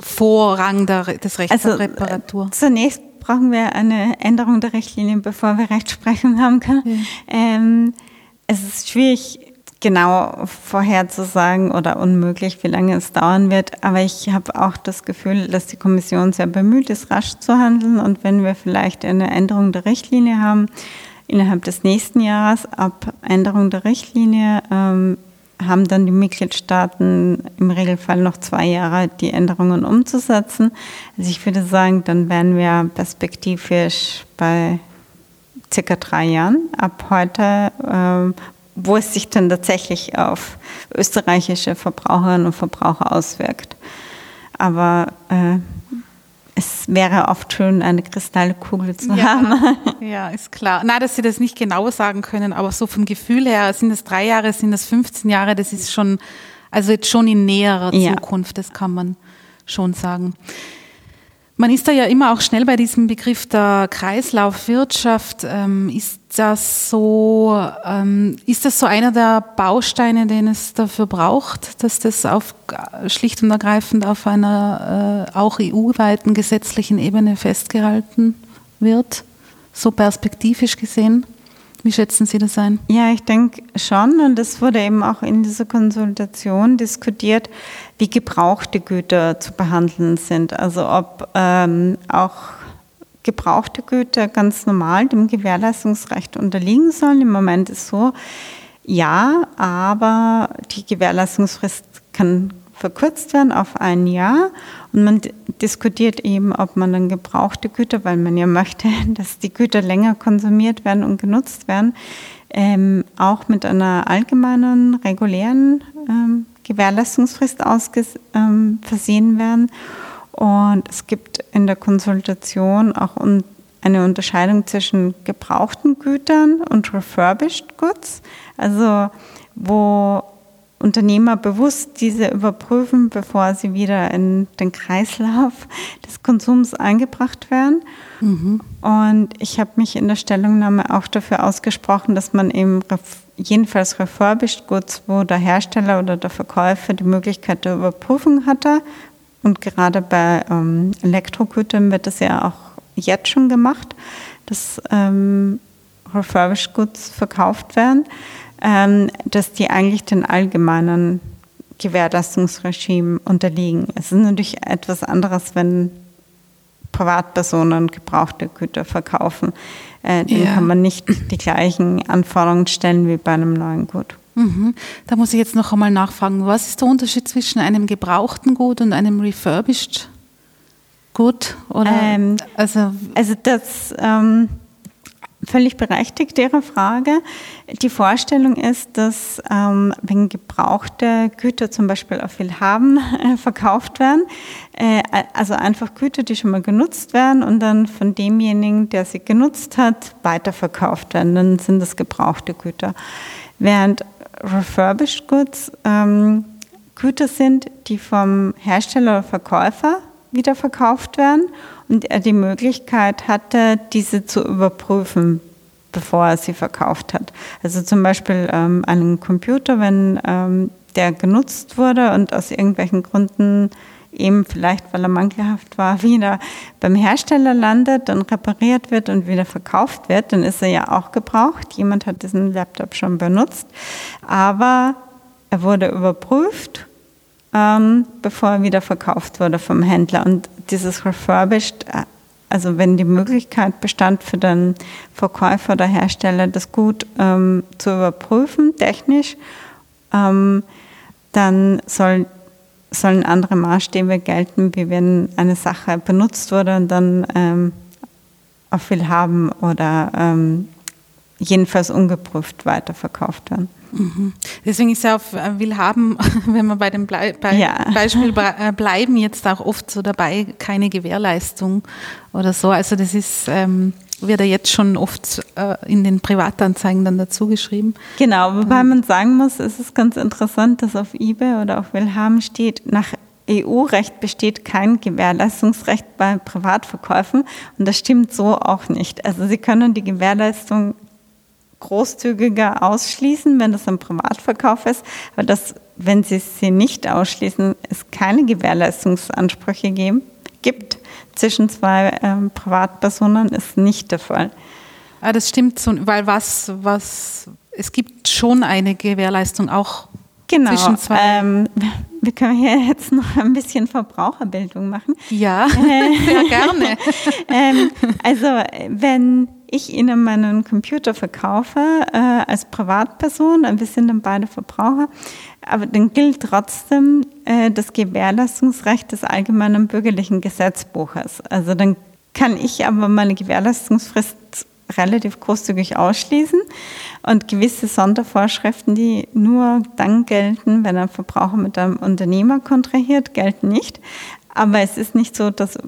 Vorrang der, des Rechts also, auf Reparatur? Zunächst brauchen wir eine Änderung der Richtlinie, bevor wir Rechtsprechung haben können. Ja. Ähm, es ist schwierig, genau vorherzusagen oder unmöglich, wie lange es dauern wird. Aber ich habe auch das Gefühl, dass die Kommission sehr bemüht ist, rasch zu handeln. Und wenn wir vielleicht eine Änderung der Richtlinie haben, innerhalb des nächsten Jahres, ab Änderung der Richtlinie, ähm, haben dann die Mitgliedstaaten im Regelfall noch zwei Jahre, die Änderungen umzusetzen. Also ich würde sagen, dann wären wir perspektivisch bei circa drei Jahren ab heute, ähm, wo es sich dann tatsächlich auf österreichische Verbraucherinnen und Verbraucher auswirkt. Aber äh, es wäre oft schön, eine Kristallkugel zu ja, haben. [laughs] Ja, ist klar. Na, dass Sie das nicht genau sagen können, aber so vom Gefühl her, sind es drei Jahre, sind es 15 Jahre, das ist schon, also jetzt schon in näherer ja. Zukunft, das kann man schon sagen. Man ist da ja immer auch schnell bei diesem Begriff der Kreislaufwirtschaft. Ähm, ist das so, ähm, ist das so einer der Bausteine, den es dafür braucht, dass das auf, schlicht und ergreifend auf einer äh, auch EU-weiten gesetzlichen Ebene festgehalten wird, so perspektivisch gesehen? Wie schätzen Sie das ein? Ja, ich denke schon. Und es wurde eben auch in dieser Konsultation diskutiert, wie gebrauchte Güter zu behandeln sind. Also ob ähm, auch gebrauchte Güter ganz normal dem Gewährleistungsrecht unterliegen sollen. Im Moment ist so, ja, aber die Gewährleistungsfrist kann verkürzt werden auf ein Jahr. Und man diskutiert eben, ob man dann gebrauchte Güter, weil man ja möchte, [laughs] dass die Güter länger konsumiert werden und genutzt werden, ähm, auch mit einer allgemeinen, regulären ähm, Gewährleistungsfrist ähm, versehen werden. Und es gibt in der Konsultation auch eine Unterscheidung zwischen gebrauchten Gütern und refurbished goods, also wo Unternehmer bewusst diese überprüfen, bevor sie wieder in den Kreislauf des Konsums eingebracht werden. Mhm. Und ich habe mich in der Stellungnahme auch dafür ausgesprochen, dass man eben jedenfalls refurbished Goods, wo der Hersteller oder der Verkäufer die Möglichkeit der Überprüfung hatte. Und gerade bei ähm, Elektrogütern wird das ja auch jetzt schon gemacht, dass ähm, refurbished Goods verkauft werden dass die eigentlich den allgemeinen Gewährleistungsregime unterliegen. Es ist natürlich etwas anderes, wenn Privatpersonen gebrauchte Güter verkaufen. Äh, denen ja. kann man nicht die gleichen Anforderungen stellen wie bei einem neuen Gut. Mhm. Da muss ich jetzt noch einmal nachfragen, was ist der Unterschied zwischen einem gebrauchten Gut und einem refurbished Gut? Oder, ähm, also, also das... Ähm, völlig berechtigt, Ihre Frage. Die Vorstellung ist, dass ähm, wenn gebrauchte Güter zum Beispiel auf Willhaben äh, verkauft werden, äh, also einfach Güter, die schon mal genutzt werden und dann von demjenigen, der sie genutzt hat, weiterverkauft werden, dann sind das gebrauchte Güter. Während Refurbished Goods ähm, Güter sind, die vom Hersteller oder Verkäufer wieder verkauft werden und er die Möglichkeit hatte, diese zu überprüfen, bevor er sie verkauft hat. Also zum Beispiel ähm, einen Computer, wenn ähm, der genutzt wurde und aus irgendwelchen Gründen eben vielleicht, weil er mangelhaft war, [laughs] wieder beim Hersteller landet, dann repariert wird und wieder verkauft wird, dann ist er ja auch gebraucht. Jemand hat diesen Laptop schon benutzt, aber er wurde überprüft, ähm, bevor er wieder verkauft wurde vom Händler. Und dieses Refurbished, äh, also wenn die Möglichkeit bestand für den Verkäufer oder Hersteller, das gut ähm, zu überprüfen, technisch, ähm, dann soll, sollen andere Maßstäbe gelten, wie wenn eine Sache benutzt wurde und dann ähm, auf Willhaben oder ähm, jedenfalls ungeprüft weiterverkauft werden. Mhm. Deswegen ist ja auf äh, Willhaben, [laughs] wenn wir bei dem Blei bei ja. Beispiel äh, bleiben, jetzt auch oft so dabei, keine Gewährleistung oder so. Also das ist, ähm, wird ja jetzt schon oft äh, in den Privatanzeigen dann dazu geschrieben. Genau, wobei man sagen muss, es ist ganz interessant, dass auf eBay oder auf Willhaben steht, nach EU-Recht besteht kein Gewährleistungsrecht bei Privatverkäufen und das stimmt so auch nicht. Also Sie können die Gewährleistung großzügiger ausschließen, wenn das ein Privatverkauf ist. Aber das, wenn Sie sie nicht ausschließen, es keine Gewährleistungsansprüche geben, gibt zwischen zwei ähm, Privatpersonen, ist nicht der Fall. Ah, das stimmt, so, weil was, was, es gibt schon eine Gewährleistung auch genau, zwischen zwei. Ähm, wir können hier jetzt noch ein bisschen Verbraucherbildung machen. Ja, [laughs] sehr gerne. ähm, also wenn ich Ihnen meinen Computer verkaufe äh, als Privatperson, wir sind dann beide Verbraucher, aber dann gilt trotzdem äh, das Gewährleistungsrecht des allgemeinen bürgerlichen Gesetzbuches. Also dann kann ich aber meine Gewährleistungsfrist relativ großzügig ausschließen und gewisse Sondervorschriften, die nur dann gelten, wenn ein Verbraucher mit einem Unternehmer kontrahiert, gelten nicht. Aber es ist nicht so, dass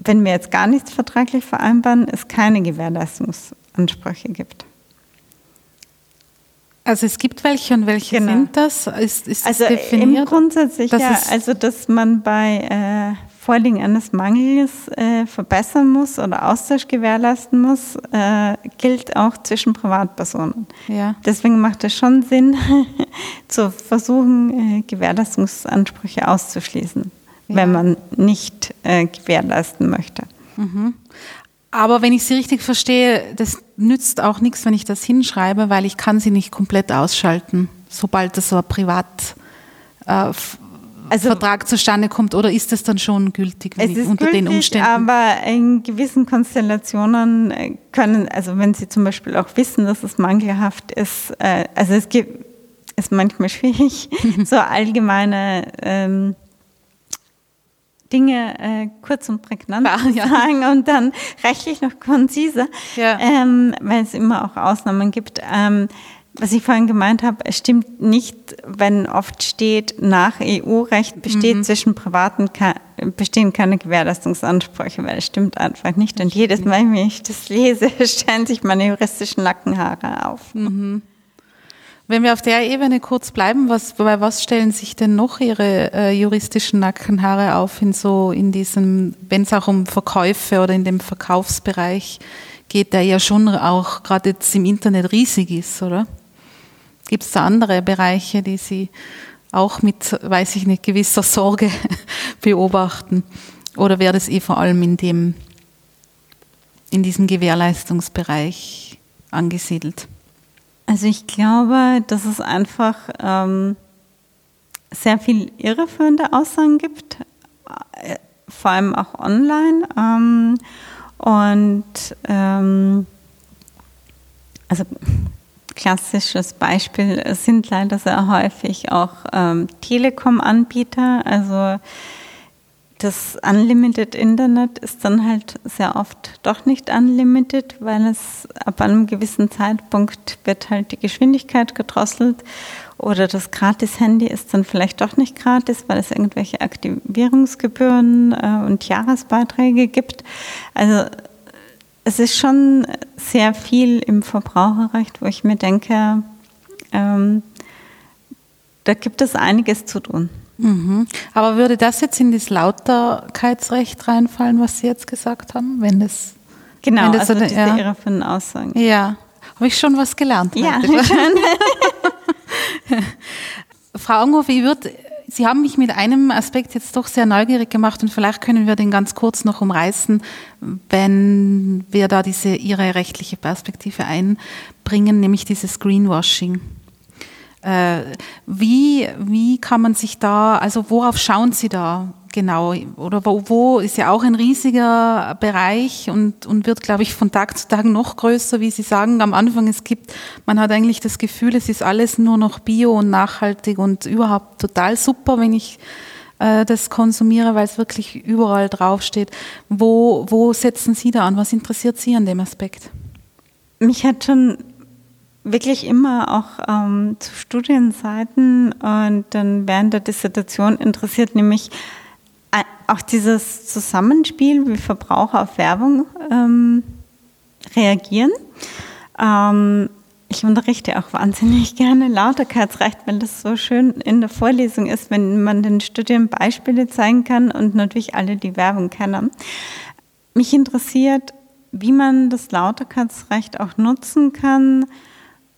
wenn wir jetzt gar nichts vertraglich vereinbaren, es keine Gewährleistungsansprüche gibt. Also es gibt welche und welche genau. sind das? Ist, ist also das definiert? Im grundsätzlich ja, also dass man bei äh, Vorliegen eines Mangels äh, verbessern muss oder Austausch gewährleisten muss, äh, gilt auch zwischen Privatpersonen. Ja. Deswegen macht es schon Sinn, [laughs] zu versuchen, äh, Gewährleistungsansprüche auszuschließen ja. wenn man nicht äh, gewährleisten möchte. Mhm. Aber wenn ich Sie richtig verstehe, das nützt auch nichts, wenn ich das hinschreibe, weil ich kann sie nicht komplett ausschalten, sobald das so ein Privat äh, also, Vertrag zustande kommt oder ist das dann schon gültig es ist unter gültig, den Umständen? Aber in gewissen Konstellationen äh, können, also wenn Sie zum Beispiel auch wissen, dass es mangelhaft ist, äh, also es gibt, ist manchmal [laughs] schwierig, [laughs] so allgemeine ähm, Dinge äh, kurz und prägnant ja, ja. sagen und dann rechtlich noch konziser, ja. ähm, weil es immer auch Ausnahmen gibt. Ähm, was ich vorhin gemeint habe, es stimmt nicht, wenn oft steht, nach EU-Recht besteht mhm. zwischen Privaten bestehen keine Gewährleistungsansprüche, weil es stimmt einfach nicht. Und jedes Mal, wenn ich das lese, [laughs] stellen sich meine juristischen Nackenhaare auf. Mhm. Wenn wir auf der Ebene kurz bleiben, was, bei was stellen sich denn noch Ihre äh, juristischen Nackenhaare auf in so in diesem, wenn es auch um Verkäufe oder in dem Verkaufsbereich geht, der ja schon auch gerade jetzt im Internet riesig ist, oder? Gibt es da andere Bereiche, die Sie auch mit, weiß ich nicht, gewisser Sorge [laughs] beobachten? Oder wäre das eh vor allem in dem, in diesem Gewährleistungsbereich angesiedelt? Also ich glaube, dass es einfach ähm, sehr viel irreführende Aussagen gibt, äh, vor allem auch online. Ähm, und ähm, also klassisches Beispiel sind leider sehr häufig auch ähm, Telekom-Anbieter. Also das Unlimited Internet ist dann halt sehr oft doch nicht unlimited, weil es ab einem gewissen Zeitpunkt wird halt die Geschwindigkeit gedrosselt oder das Gratis-Handy ist dann vielleicht doch nicht gratis, weil es irgendwelche Aktivierungsgebühren äh, und Jahresbeiträge gibt. Also es ist schon sehr viel im Verbraucherrecht, wo ich mir denke, ähm, da gibt es einiges zu tun. Mhm. Aber würde das jetzt in das Lauterkeitsrecht reinfallen, was Sie jetzt gesagt haben, wenn das Genau, wenn das also so, diese ja. irreführenden Aussagen. Ja, habe ich schon was gelernt. Ja, [laughs] Frau Anghoff, ich würde Sie haben mich mit einem Aspekt jetzt doch sehr neugierig gemacht und vielleicht können wir den ganz kurz noch umreißen, wenn wir da diese Ihre rechtliche Perspektive einbringen, nämlich dieses Greenwashing. Äh, wie, wie kann man sich da, also worauf schauen Sie da genau? Oder wo, wo ist ja auch ein riesiger Bereich und, und wird, glaube ich, von Tag zu Tag noch größer, wie Sie sagen. Am Anfang, es gibt, man hat eigentlich das Gefühl, es ist alles nur noch bio und nachhaltig und überhaupt total super, wenn ich äh, das konsumiere, weil es wirklich überall draufsteht. Wo, wo setzen Sie da an? Was interessiert Sie an dem Aspekt? Mich hat schon wirklich immer auch ähm, zu Studienzeiten und dann während der Dissertation interessiert nämlich äh, auch dieses Zusammenspiel, wie Verbraucher auf Werbung ähm, reagieren. Ähm, ich unterrichte auch wahnsinnig [laughs] gerne Lauterkeitsrecht, weil das so schön in der Vorlesung ist, wenn man den Studierenden Beispiele zeigen kann und natürlich alle die Werbung kennen. Mich interessiert, wie man das Lauterkeitsrecht auch nutzen kann,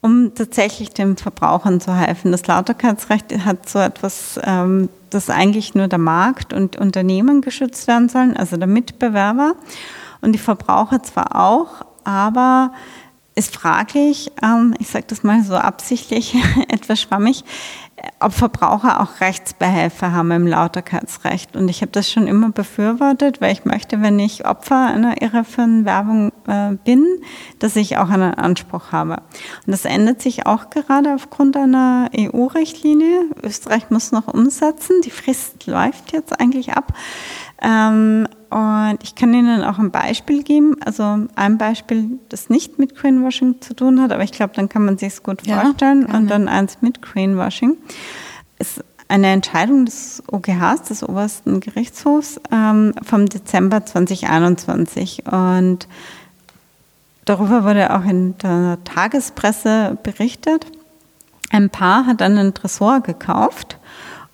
um tatsächlich den Verbrauchern zu helfen. Das Lauterkeitsrecht hat so etwas, ähm, das eigentlich nur der Markt und Unternehmen geschützt werden sollen, also der Mitbewerber und die Verbraucher zwar auch, aber ist fraglich, ähm, ich sage das mal so absichtlich, [laughs] etwas schwammig, ob Verbraucher auch Rechtsbehelfe haben im Lauterkeitsrecht. Und ich habe das schon immer befürwortet, weil ich möchte, wenn ich Opfer einer irreführenden Werbung äh, bin, dass ich auch einen Anspruch habe. Und das ändert sich auch gerade aufgrund einer EU-Richtlinie. Österreich muss noch umsetzen. Die Frist läuft jetzt eigentlich ab. Ähm, und ich kann Ihnen auch ein Beispiel geben, also ein Beispiel, das nicht mit Greenwashing zu tun hat, aber ich glaube, dann kann man sich es gut vorstellen. Ja, und dann eins mit Greenwashing. Ist eine Entscheidung des OGHs, des obersten Gerichtshofs, ähm, vom Dezember 2021. Und darüber wurde auch in der Tagespresse berichtet. Ein Paar hat einen Tresor gekauft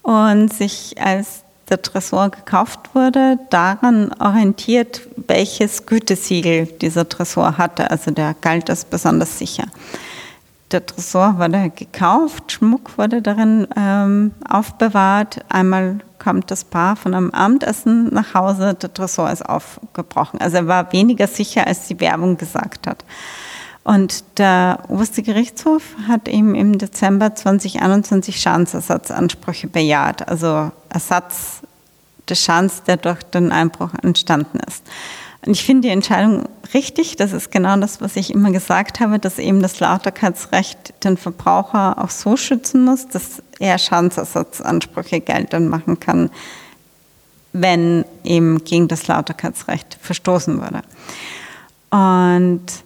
und sich als der Tresor gekauft wurde, daran orientiert, welches Gütesiegel dieser Tresor hatte. Also der galt als besonders sicher. Der Tresor wurde gekauft, Schmuck wurde darin ähm, aufbewahrt. Einmal kommt das Paar von einem Abendessen nach Hause, der Tresor ist aufgebrochen. Also er war weniger sicher, als die Werbung gesagt hat. Und der oberste Gerichtshof hat ihm im Dezember 2021 Schadensersatzansprüche bejaht, also Ersatz des Schadens, der durch den Einbruch entstanden ist. Und ich finde die Entscheidung richtig. Das ist genau das, was ich immer gesagt habe, dass eben das Lauterkeitsrecht den Verbraucher auch so schützen muss, dass er Schadensersatzansprüche geltend machen kann, wenn eben gegen das Lauterkeitsrecht verstoßen wurde. Und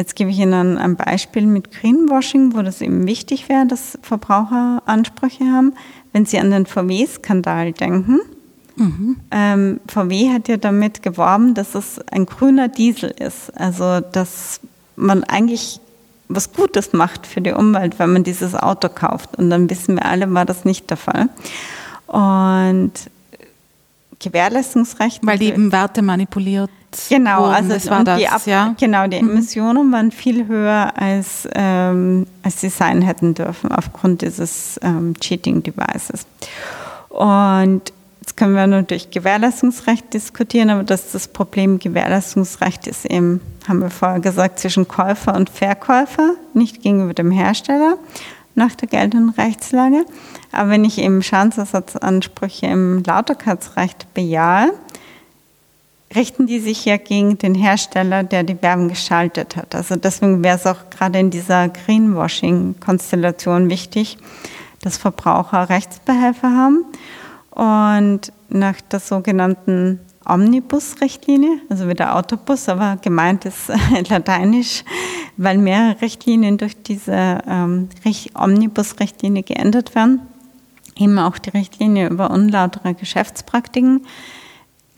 Jetzt gebe ich Ihnen ein Beispiel mit Greenwashing, wo das eben wichtig wäre, dass Verbraucher Ansprüche haben. Wenn Sie an den VW-Skandal denken, mhm. ähm, VW hat ja damit geworben, dass es ein grüner Diesel ist. Also, dass man eigentlich was Gutes macht für die Umwelt, wenn man dieses Auto kauft. Und dann wissen wir alle, war das nicht der Fall. Und Gewährleistungsrecht. Weil die eben Werte manipuliert Genau, also das war das, die Ab ja. Genau, die mhm. Emissionen waren viel höher, als, ähm, als sie sein hätten dürfen, aufgrund dieses ähm, Cheating-Devices. Und jetzt können wir natürlich Gewährleistungsrecht diskutieren, aber das, das Problem Gewährleistungsrecht ist eben, haben wir vorher gesagt, zwischen Käufer und Verkäufer, nicht gegenüber dem Hersteller nach der geltenden Rechtslage. Aber wenn ich eben Schadensersatzansprüche im Lauterkeitsrecht bejahe, richten die sich ja gegen den Hersteller, der die Werbung geschaltet hat. Also deswegen wäre es auch gerade in dieser Greenwashing-Konstellation wichtig, dass Verbraucher Rechtsbehelfe haben und nach der sogenannten Omnibus-Richtlinie, also wie der Autobus, aber gemeint ist [laughs] lateinisch, weil mehrere Richtlinien durch diese ähm, Omnibus-Richtlinie geändert werden, eben auch die Richtlinie über unlautere Geschäftspraktiken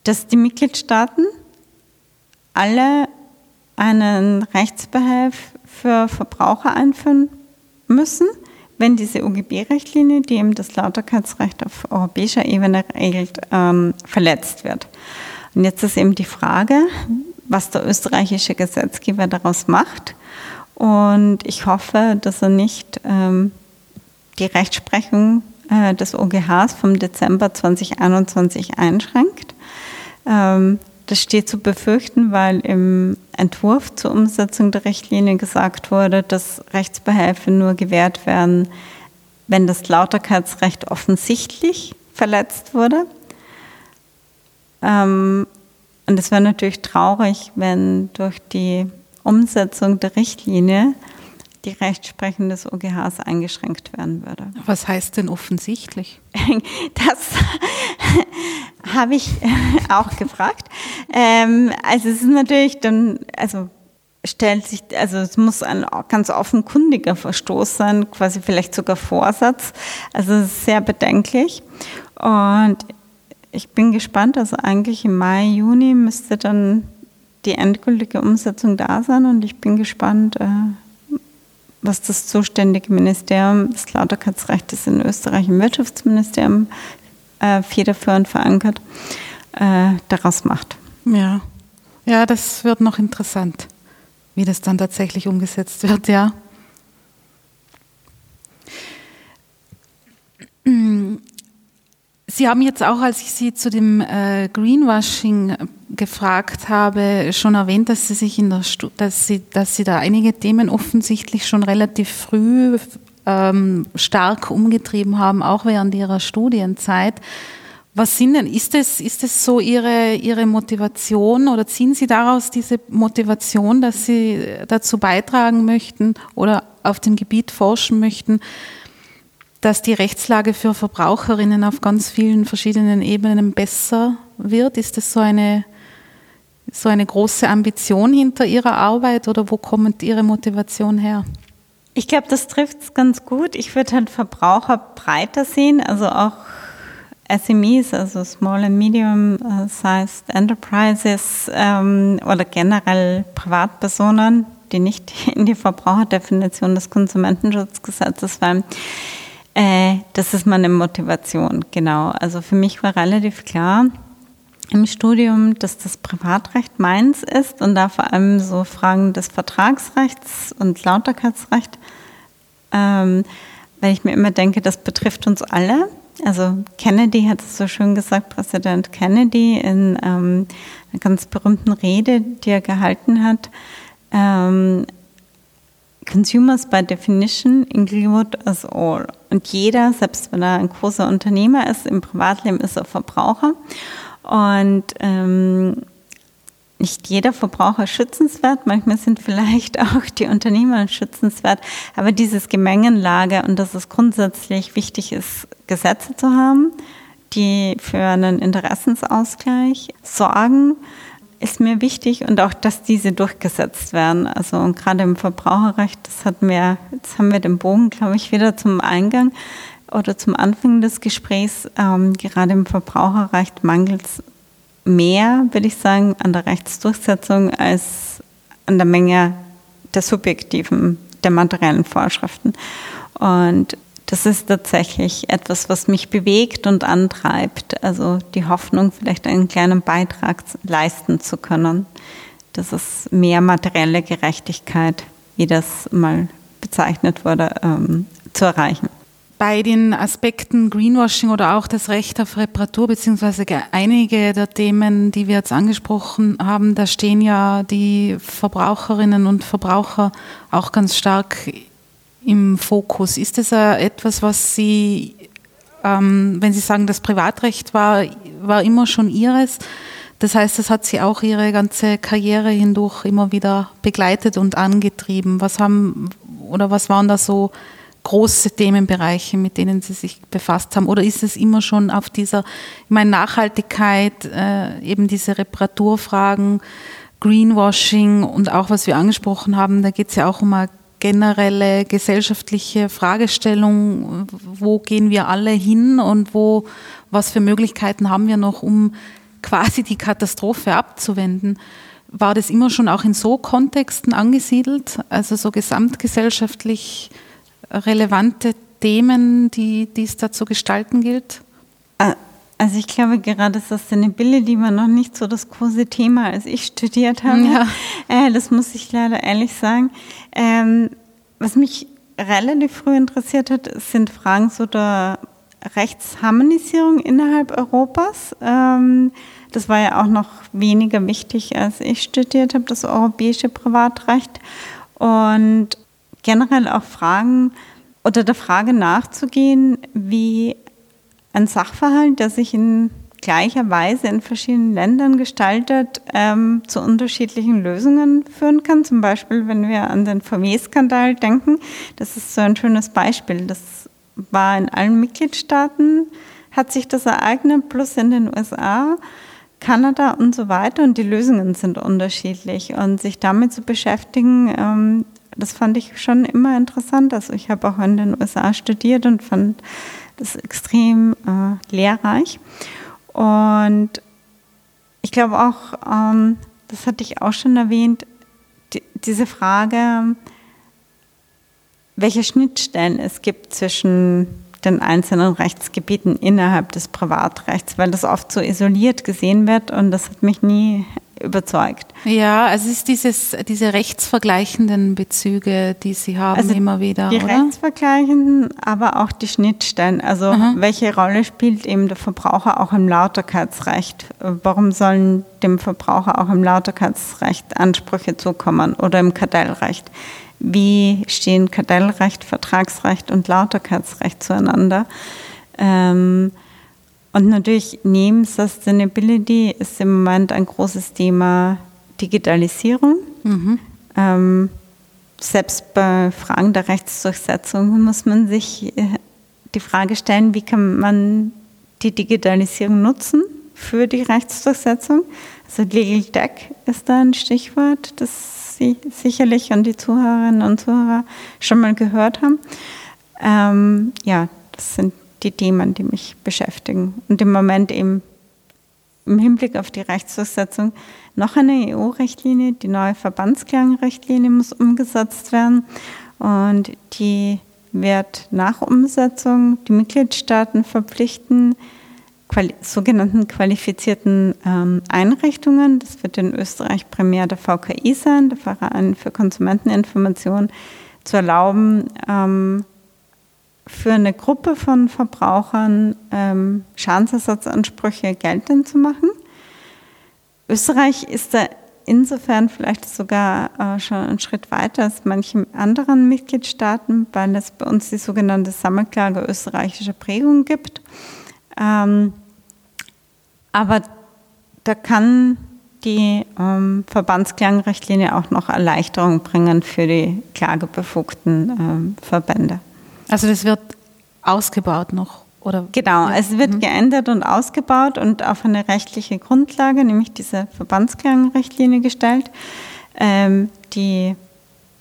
dass die Mitgliedstaaten alle einen Rechtsbehelf für Verbraucher einführen müssen, wenn diese UGB-Richtlinie, die eben das Lauterkeitsrecht auf europäischer Ebene regelt, ähm, verletzt wird. Und jetzt ist eben die Frage, was der österreichische Gesetzgeber daraus macht. Und ich hoffe, dass er nicht ähm, die Rechtsprechung äh, des OGHs vom Dezember 2021 einschränkt. Ähm, das steht zu befürchten, weil im Entwurf zur Umsetzung der Richtlinie gesagt wurde, dass Rechtsbehelfe nur gewährt werden, wenn das Lauterkeitsrecht offensichtlich verletzt wurde. Ähm, und es wäre natürlich traurig, wenn durch die Umsetzung der Richtlinie die Rechtsprechung des OGHs eingeschränkt werden würde. Was heißt denn offensichtlich? [laughs] Das [laughs] habe ich auch gefragt. Ähm, also es ist natürlich dann, also stellt sich, also es muss ein ganz offenkundiger Verstoß sein, quasi vielleicht sogar Vorsatz. Also es ist sehr bedenklich. Und ich bin gespannt, also eigentlich im Mai, Juni müsste dann die endgültige Umsetzung da sein und ich bin gespannt, äh, was das zuständige Ministerium des Lauterkeitsrechts in Österreich im Wirtschaftsministerium äh, federführend verankert, äh, daraus macht. Ja. ja, das wird noch interessant, wie das dann tatsächlich umgesetzt wird, ja. [clears throat] Sie haben jetzt auch, als ich Sie zu dem äh, Greenwashing gefragt habe, schon erwähnt, dass Sie sich in der Stu dass Sie, dass Sie da einige Themen offensichtlich schon relativ früh ähm, stark umgetrieben haben, auch während Ihrer Studienzeit. Was sind denn, ist es, ist es so Ihre, Ihre Motivation oder ziehen Sie daraus diese Motivation, dass Sie dazu beitragen möchten oder auf dem Gebiet forschen möchten, dass die Rechtslage für Verbraucherinnen auf ganz vielen verschiedenen Ebenen besser wird? Ist das so eine, so eine große Ambition hinter Ihrer Arbeit oder wo kommt Ihre Motivation her? Ich glaube, das trifft es ganz gut. Ich würde halt Verbraucher breiter sehen, also auch SMEs, also Small and Medium Sized Enterprises ähm, oder generell Privatpersonen, die nicht [laughs] in die Verbraucherdefinition des Konsumentenschutzgesetzes fallen. Äh, das ist meine Motivation, genau. Also für mich war relativ klar im Studium, dass das Privatrecht meins ist und da vor allem so Fragen des Vertragsrechts und Lauterkeitsrecht, ähm, weil ich mir immer denke, das betrifft uns alle. Also Kennedy hat es so schön gesagt, Präsident Kennedy in ähm, einer ganz berühmten Rede, die er gehalten hat. Ähm, Consumers by definition include us all. Und jeder, selbst wenn er ein großer Unternehmer ist, im Privatleben ist er Verbraucher. Und ähm, nicht jeder Verbraucher ist schützenswert, manchmal sind vielleicht [laughs] auch die Unternehmer schützenswert, aber dieses Gemengenlage und dass es grundsätzlich wichtig ist, Gesetze zu haben, die für einen Interessensausgleich sorgen ist mir wichtig und auch, dass diese durchgesetzt werden. Also und gerade im Verbraucherrecht, das hat mir, jetzt haben wir den Bogen, glaube ich, wieder zum Eingang oder zum Anfang des Gesprächs. Ähm, gerade im Verbraucherrecht mangelt es mehr, würde ich sagen, an der Rechtsdurchsetzung als an der Menge der subjektiven, der materiellen Vorschriften. Und das ist tatsächlich etwas, was mich bewegt und antreibt. Also die Hoffnung, vielleicht einen kleinen Beitrag leisten zu können. Das ist mehr materielle Gerechtigkeit, wie das mal bezeichnet wurde, ähm, zu erreichen. Bei den Aspekten Greenwashing oder auch das Recht auf Reparatur, beziehungsweise einige der Themen, die wir jetzt angesprochen haben, da stehen ja die Verbraucherinnen und Verbraucher auch ganz stark im Fokus? Ist das etwas, was Sie, ähm, wenn Sie sagen, das Privatrecht war, war immer schon Ihres, das heißt, das hat Sie auch Ihre ganze Karriere hindurch immer wieder begleitet und angetrieben. Was haben oder was waren da so große Themenbereiche, mit denen Sie sich befasst haben? Oder ist es immer schon auf dieser, ich meine, Nachhaltigkeit, äh, eben diese Reparaturfragen, Greenwashing und auch was wir angesprochen haben, da geht es ja auch um eine generelle gesellschaftliche Fragestellung, wo gehen wir alle hin und wo, was für Möglichkeiten haben wir noch, um quasi die Katastrophe abzuwenden. War das immer schon auch in so Kontexten angesiedelt, also so gesamtgesellschaftlich relevante Themen, die, die es da zu gestalten gilt? Also ich glaube, gerade Sustainability war noch nicht so das große Thema, als ich studiert habe. Ja. Äh, das muss ich leider ehrlich sagen. Ähm, was mich relativ früh interessiert hat, sind Fragen so der Rechtsharmonisierung innerhalb Europas. Ähm, das war ja auch noch weniger wichtig, als ich studiert habe, das europäische Privatrecht. Und generell auch Fragen oder der Frage nachzugehen, wie ein Sachverhalt, der sich in gleicher Weise in verschiedenen Ländern gestaltet, ähm, zu unterschiedlichen Lösungen führen kann. Zum Beispiel, wenn wir an den VW-Skandal denken, das ist so ein schönes Beispiel. Das war in allen Mitgliedstaaten, hat sich das ereignet, plus in den USA. Kanada und so weiter und die Lösungen sind unterschiedlich und sich damit zu beschäftigen, ähm, das fand ich schon immer interessant. Also ich habe auch in den USA studiert und fand das extrem äh, lehrreich. Und ich glaube auch, ähm, das hatte ich auch schon erwähnt, die, diese Frage, welche Schnittstellen es gibt zwischen den einzelnen Rechtsgebieten innerhalb des Privatrechts, weil das oft so isoliert gesehen wird und das hat mich nie überzeugt. Ja, also es ist dieses, diese rechtsvergleichenden Bezüge, die Sie haben also immer wieder. Die oder? rechtsvergleichenden, aber auch die Schnittstellen. Also Aha. welche Rolle spielt eben der Verbraucher auch im Lauterkeitsrecht? Warum sollen dem Verbraucher auch im Lauterkeitsrecht Ansprüche zukommen oder im Kartellrecht? Wie stehen Kartellrecht, Vertragsrecht und Lauterkeitsrecht zueinander? Ähm, und natürlich neben Sustainability ist im Moment ein großes Thema Digitalisierung. Mhm. Ähm, selbst bei Fragen der Rechtsdurchsetzung muss man sich äh, die Frage stellen, wie kann man die Digitalisierung nutzen für die Rechtsdurchsetzung. Also Legal Deck ist da ein Stichwort, das Sie sicherlich und die Zuhörerinnen und Zuhörer schon mal gehört haben. Ähm, ja, das sind die Themen, die mich beschäftigen. Und im Moment eben im Hinblick auf die Rechtsdurchsetzung noch eine EU-Richtlinie, die neue Verbandsklagenrichtlinie muss umgesetzt werden und die wird nach Umsetzung die Mitgliedstaaten verpflichten, quali sogenannten qualifizierten ähm, Einrichtungen, das wird in Österreich primär der VKI sein, der Verein für Konsumenteninformation, zu erlauben, ähm, für eine Gruppe von Verbrauchern ähm, Schadensersatzansprüche geltend zu machen. Österreich ist da insofern vielleicht sogar äh, schon einen Schritt weiter als manche anderen Mitgliedstaaten, weil es bei uns die sogenannte Sammelklage österreichischer Prägung gibt. Ähm, aber da kann die ähm, Verbandsklagenrichtlinie auch noch Erleichterung bringen für die klagebefugten ähm, Verbände. Also das wird ausgebaut noch, oder? Genau, ja. es wird mhm. geändert und ausgebaut und auf eine rechtliche Grundlage, nämlich diese Verbandsklagenrichtlinie gestellt. Ähm, die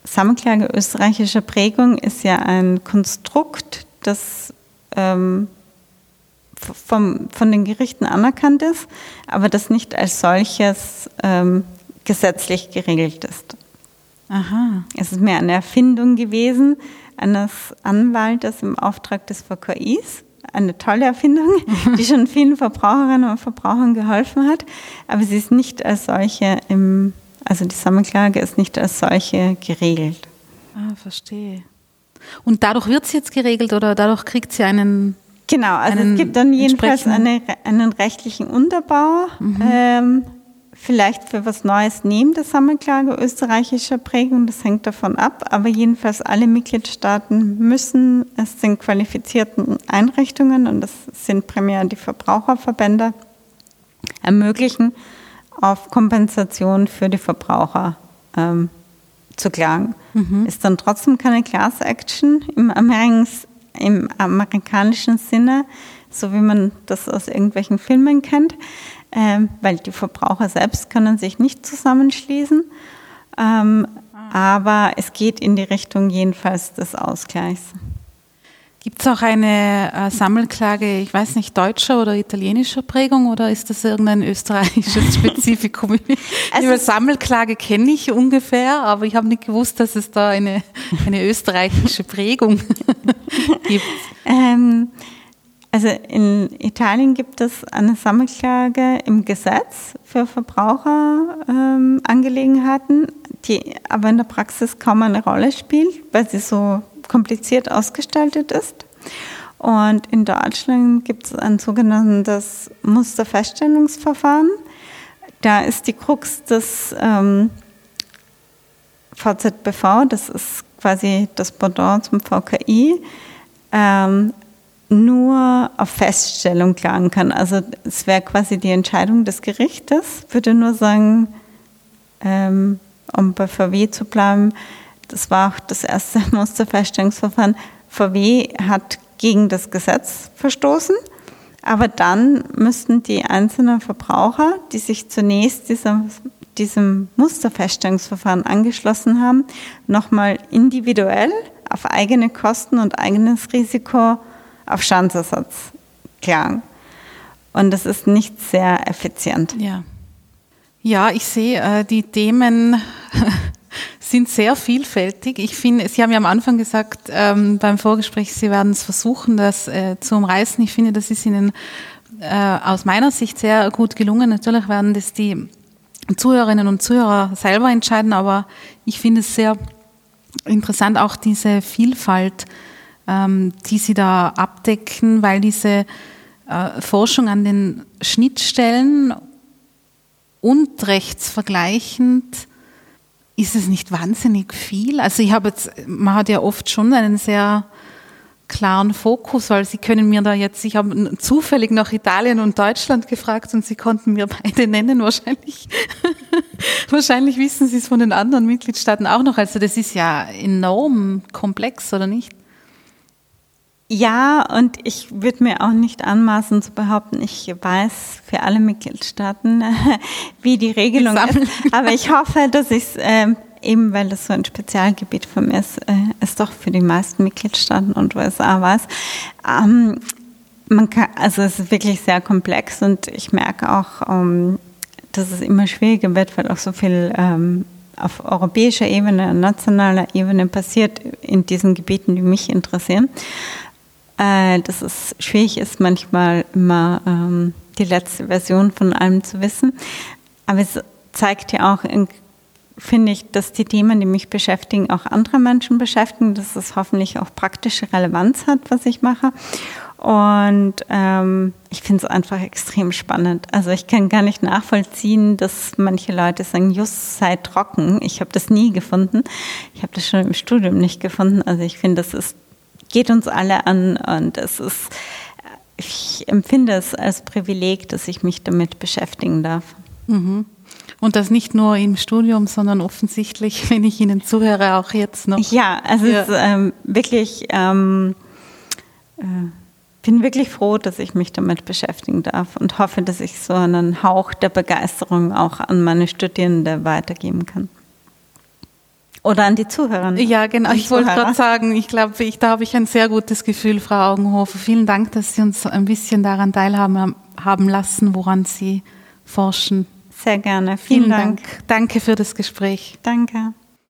Sammelklage österreichischer Prägung ist ja ein Konstrukt, das ähm, vom, von den Gerichten anerkannt ist, aber das nicht als solches ähm, gesetzlich geregelt ist. Aha. Es ist mehr eine Erfindung gewesen, eines Anwaltes im Auftrag des VKIs. Eine tolle Erfindung, [laughs] die schon vielen Verbraucherinnen und Verbrauchern geholfen hat. Aber sie ist nicht als solche im, also die Sammelklage ist nicht als solche geregelt. Ah, verstehe. Und dadurch wird sie jetzt geregelt oder dadurch kriegt sie einen Genau, also es gibt dann jedenfalls eine, einen rechtlichen Unterbau. Mhm. Ähm, vielleicht für was Neues neben der Sammelklage österreichischer Prägung, das hängt davon ab, aber jedenfalls alle Mitgliedstaaten müssen es den qualifizierten Einrichtungen, und das sind primär die Verbraucherverbände, ermöglichen, auf Kompensation für die Verbraucher ähm, zu klagen. Mhm. Ist dann trotzdem keine Class Action im, Amerikans, im amerikanischen Sinne, so wie man das aus irgendwelchen Filmen kennt, weil die Verbraucher selbst können sich nicht zusammenschließen. Ähm, aber es geht in die Richtung jedenfalls des Ausgleichs. Gibt es auch eine äh, Sammelklage, ich weiß nicht, deutscher oder italienischer Prägung oder ist das irgendein österreichisches [laughs] Spezifikum? also, Sammelklage kenne ich ungefähr, aber ich habe nicht gewusst, dass es da eine, eine österreichische Prägung [laughs] gibt. Ähm, also in Italien gibt es eine Sammelklage im Gesetz für Verbraucherangelegenheiten, ähm, die aber in der Praxis kaum eine Rolle spielt, weil sie so kompliziert ausgestaltet ist. Und in Deutschland gibt es ein sogenanntes Musterfeststellungsverfahren. Da ist die Krux des ähm, VZBV, das ist quasi das Pendant zum VKI, ähm, nur auf Feststellung klagen kann. Also es wäre quasi die Entscheidung des Gerichtes, würde nur sagen, ähm, um bei VW zu bleiben, das war auch das erste [laughs] Musterfeststellungsverfahren, VW hat gegen das Gesetz verstoßen, aber dann müssten die einzelnen Verbraucher, die sich zunächst dieser, diesem Musterfeststellungsverfahren angeschlossen haben, nochmal individuell auf eigene Kosten und eigenes Risiko auf Schadensersatz klagen. Und das ist nicht sehr effizient. Ja, ja ich sehe, äh, die Themen [laughs] sind sehr vielfältig. Ich finde, Sie haben ja am Anfang gesagt, ähm, beim Vorgespräch, Sie werden es versuchen, das äh, zu umreißen. Ich finde, das ist Ihnen äh, aus meiner Sicht sehr gut gelungen. Natürlich werden das die Zuhörerinnen und Zuhörer selber entscheiden, aber ich finde es sehr interessant, auch diese Vielfalt, ähm, die Sie da abdecken, weil diese äh, Forschung an den Schnittstellen und rechtsvergleichend ist es nicht wahnsinnig viel? Also ich habe jetzt, man hat ja oft schon einen sehr klaren Fokus, weil Sie können mir da jetzt, ich habe zufällig nach Italien und Deutschland gefragt und Sie konnten mir beide nennen wahrscheinlich. [laughs] wahrscheinlich wissen Sie es von den anderen Mitgliedstaaten auch noch. Also das ist ja enorm komplex, oder nicht? Ja, und ich würde mir auch nicht anmaßen zu behaupten, ich weiß für alle Mitgliedstaaten, [laughs] wie die Regelung ist. Aber ich hoffe, dass ich es, äh, eben weil das so ein Spezialgebiet von mir ist, äh, es doch für die meisten Mitgliedstaaten und USA weiß. Ähm, man kann, also es ist wirklich sehr komplex und ich merke auch, ähm, dass es immer schwieriger wird, weil auch so viel ähm, auf europäischer Ebene, nationaler Ebene passiert in diesen Gebieten, die mich interessieren äh, dass es schwierig ist, manchmal immer ähm, die letzte Version von allem zu wissen. Aber es zeigt ja auch, finde ich, dass die Themen, die mich beschäftigen, auch andere Menschen beschäftigen, dass es hoffentlich auch praktische Relevanz hat, was ich mache. Und ähm, ich finde es einfach extrem spannend. Also ich kann gar nicht nachvollziehen, dass manche Leute sagen, just sei trocken. Ich habe das nie gefunden. Ich habe das schon im Studium nicht gefunden. Also ich finde, das ist geht uns alle an und es ist, ich empfinde es als Privileg, dass ich mich damit beschäftigen darf. Mhm. Und das nicht nur im Studium, sondern offensichtlich, [laughs] wenn ich Ihnen zuhöre, auch jetzt noch. Ja, also ja. es ist ähm, wirklich, ähm, äh, bin wirklich froh, dass ich mich damit beschäftigen darf und hoffe, dass ich so einen Hauch der Begeisterung auch an meine Studierende weitergeben kann. Oder an die Zuhörer. Ja, genau. Ich wollte gerade sagen, ich glaube, ich, da habe ich ein sehr gutes Gefühl, Frau Augenhofer. Vielen Dank, dass Sie uns ein bisschen daran teilhaben haben lassen, woran Sie forschen. Sehr gerne. Vielen, Vielen Dank. Dank. Danke für das Gespräch. Danke.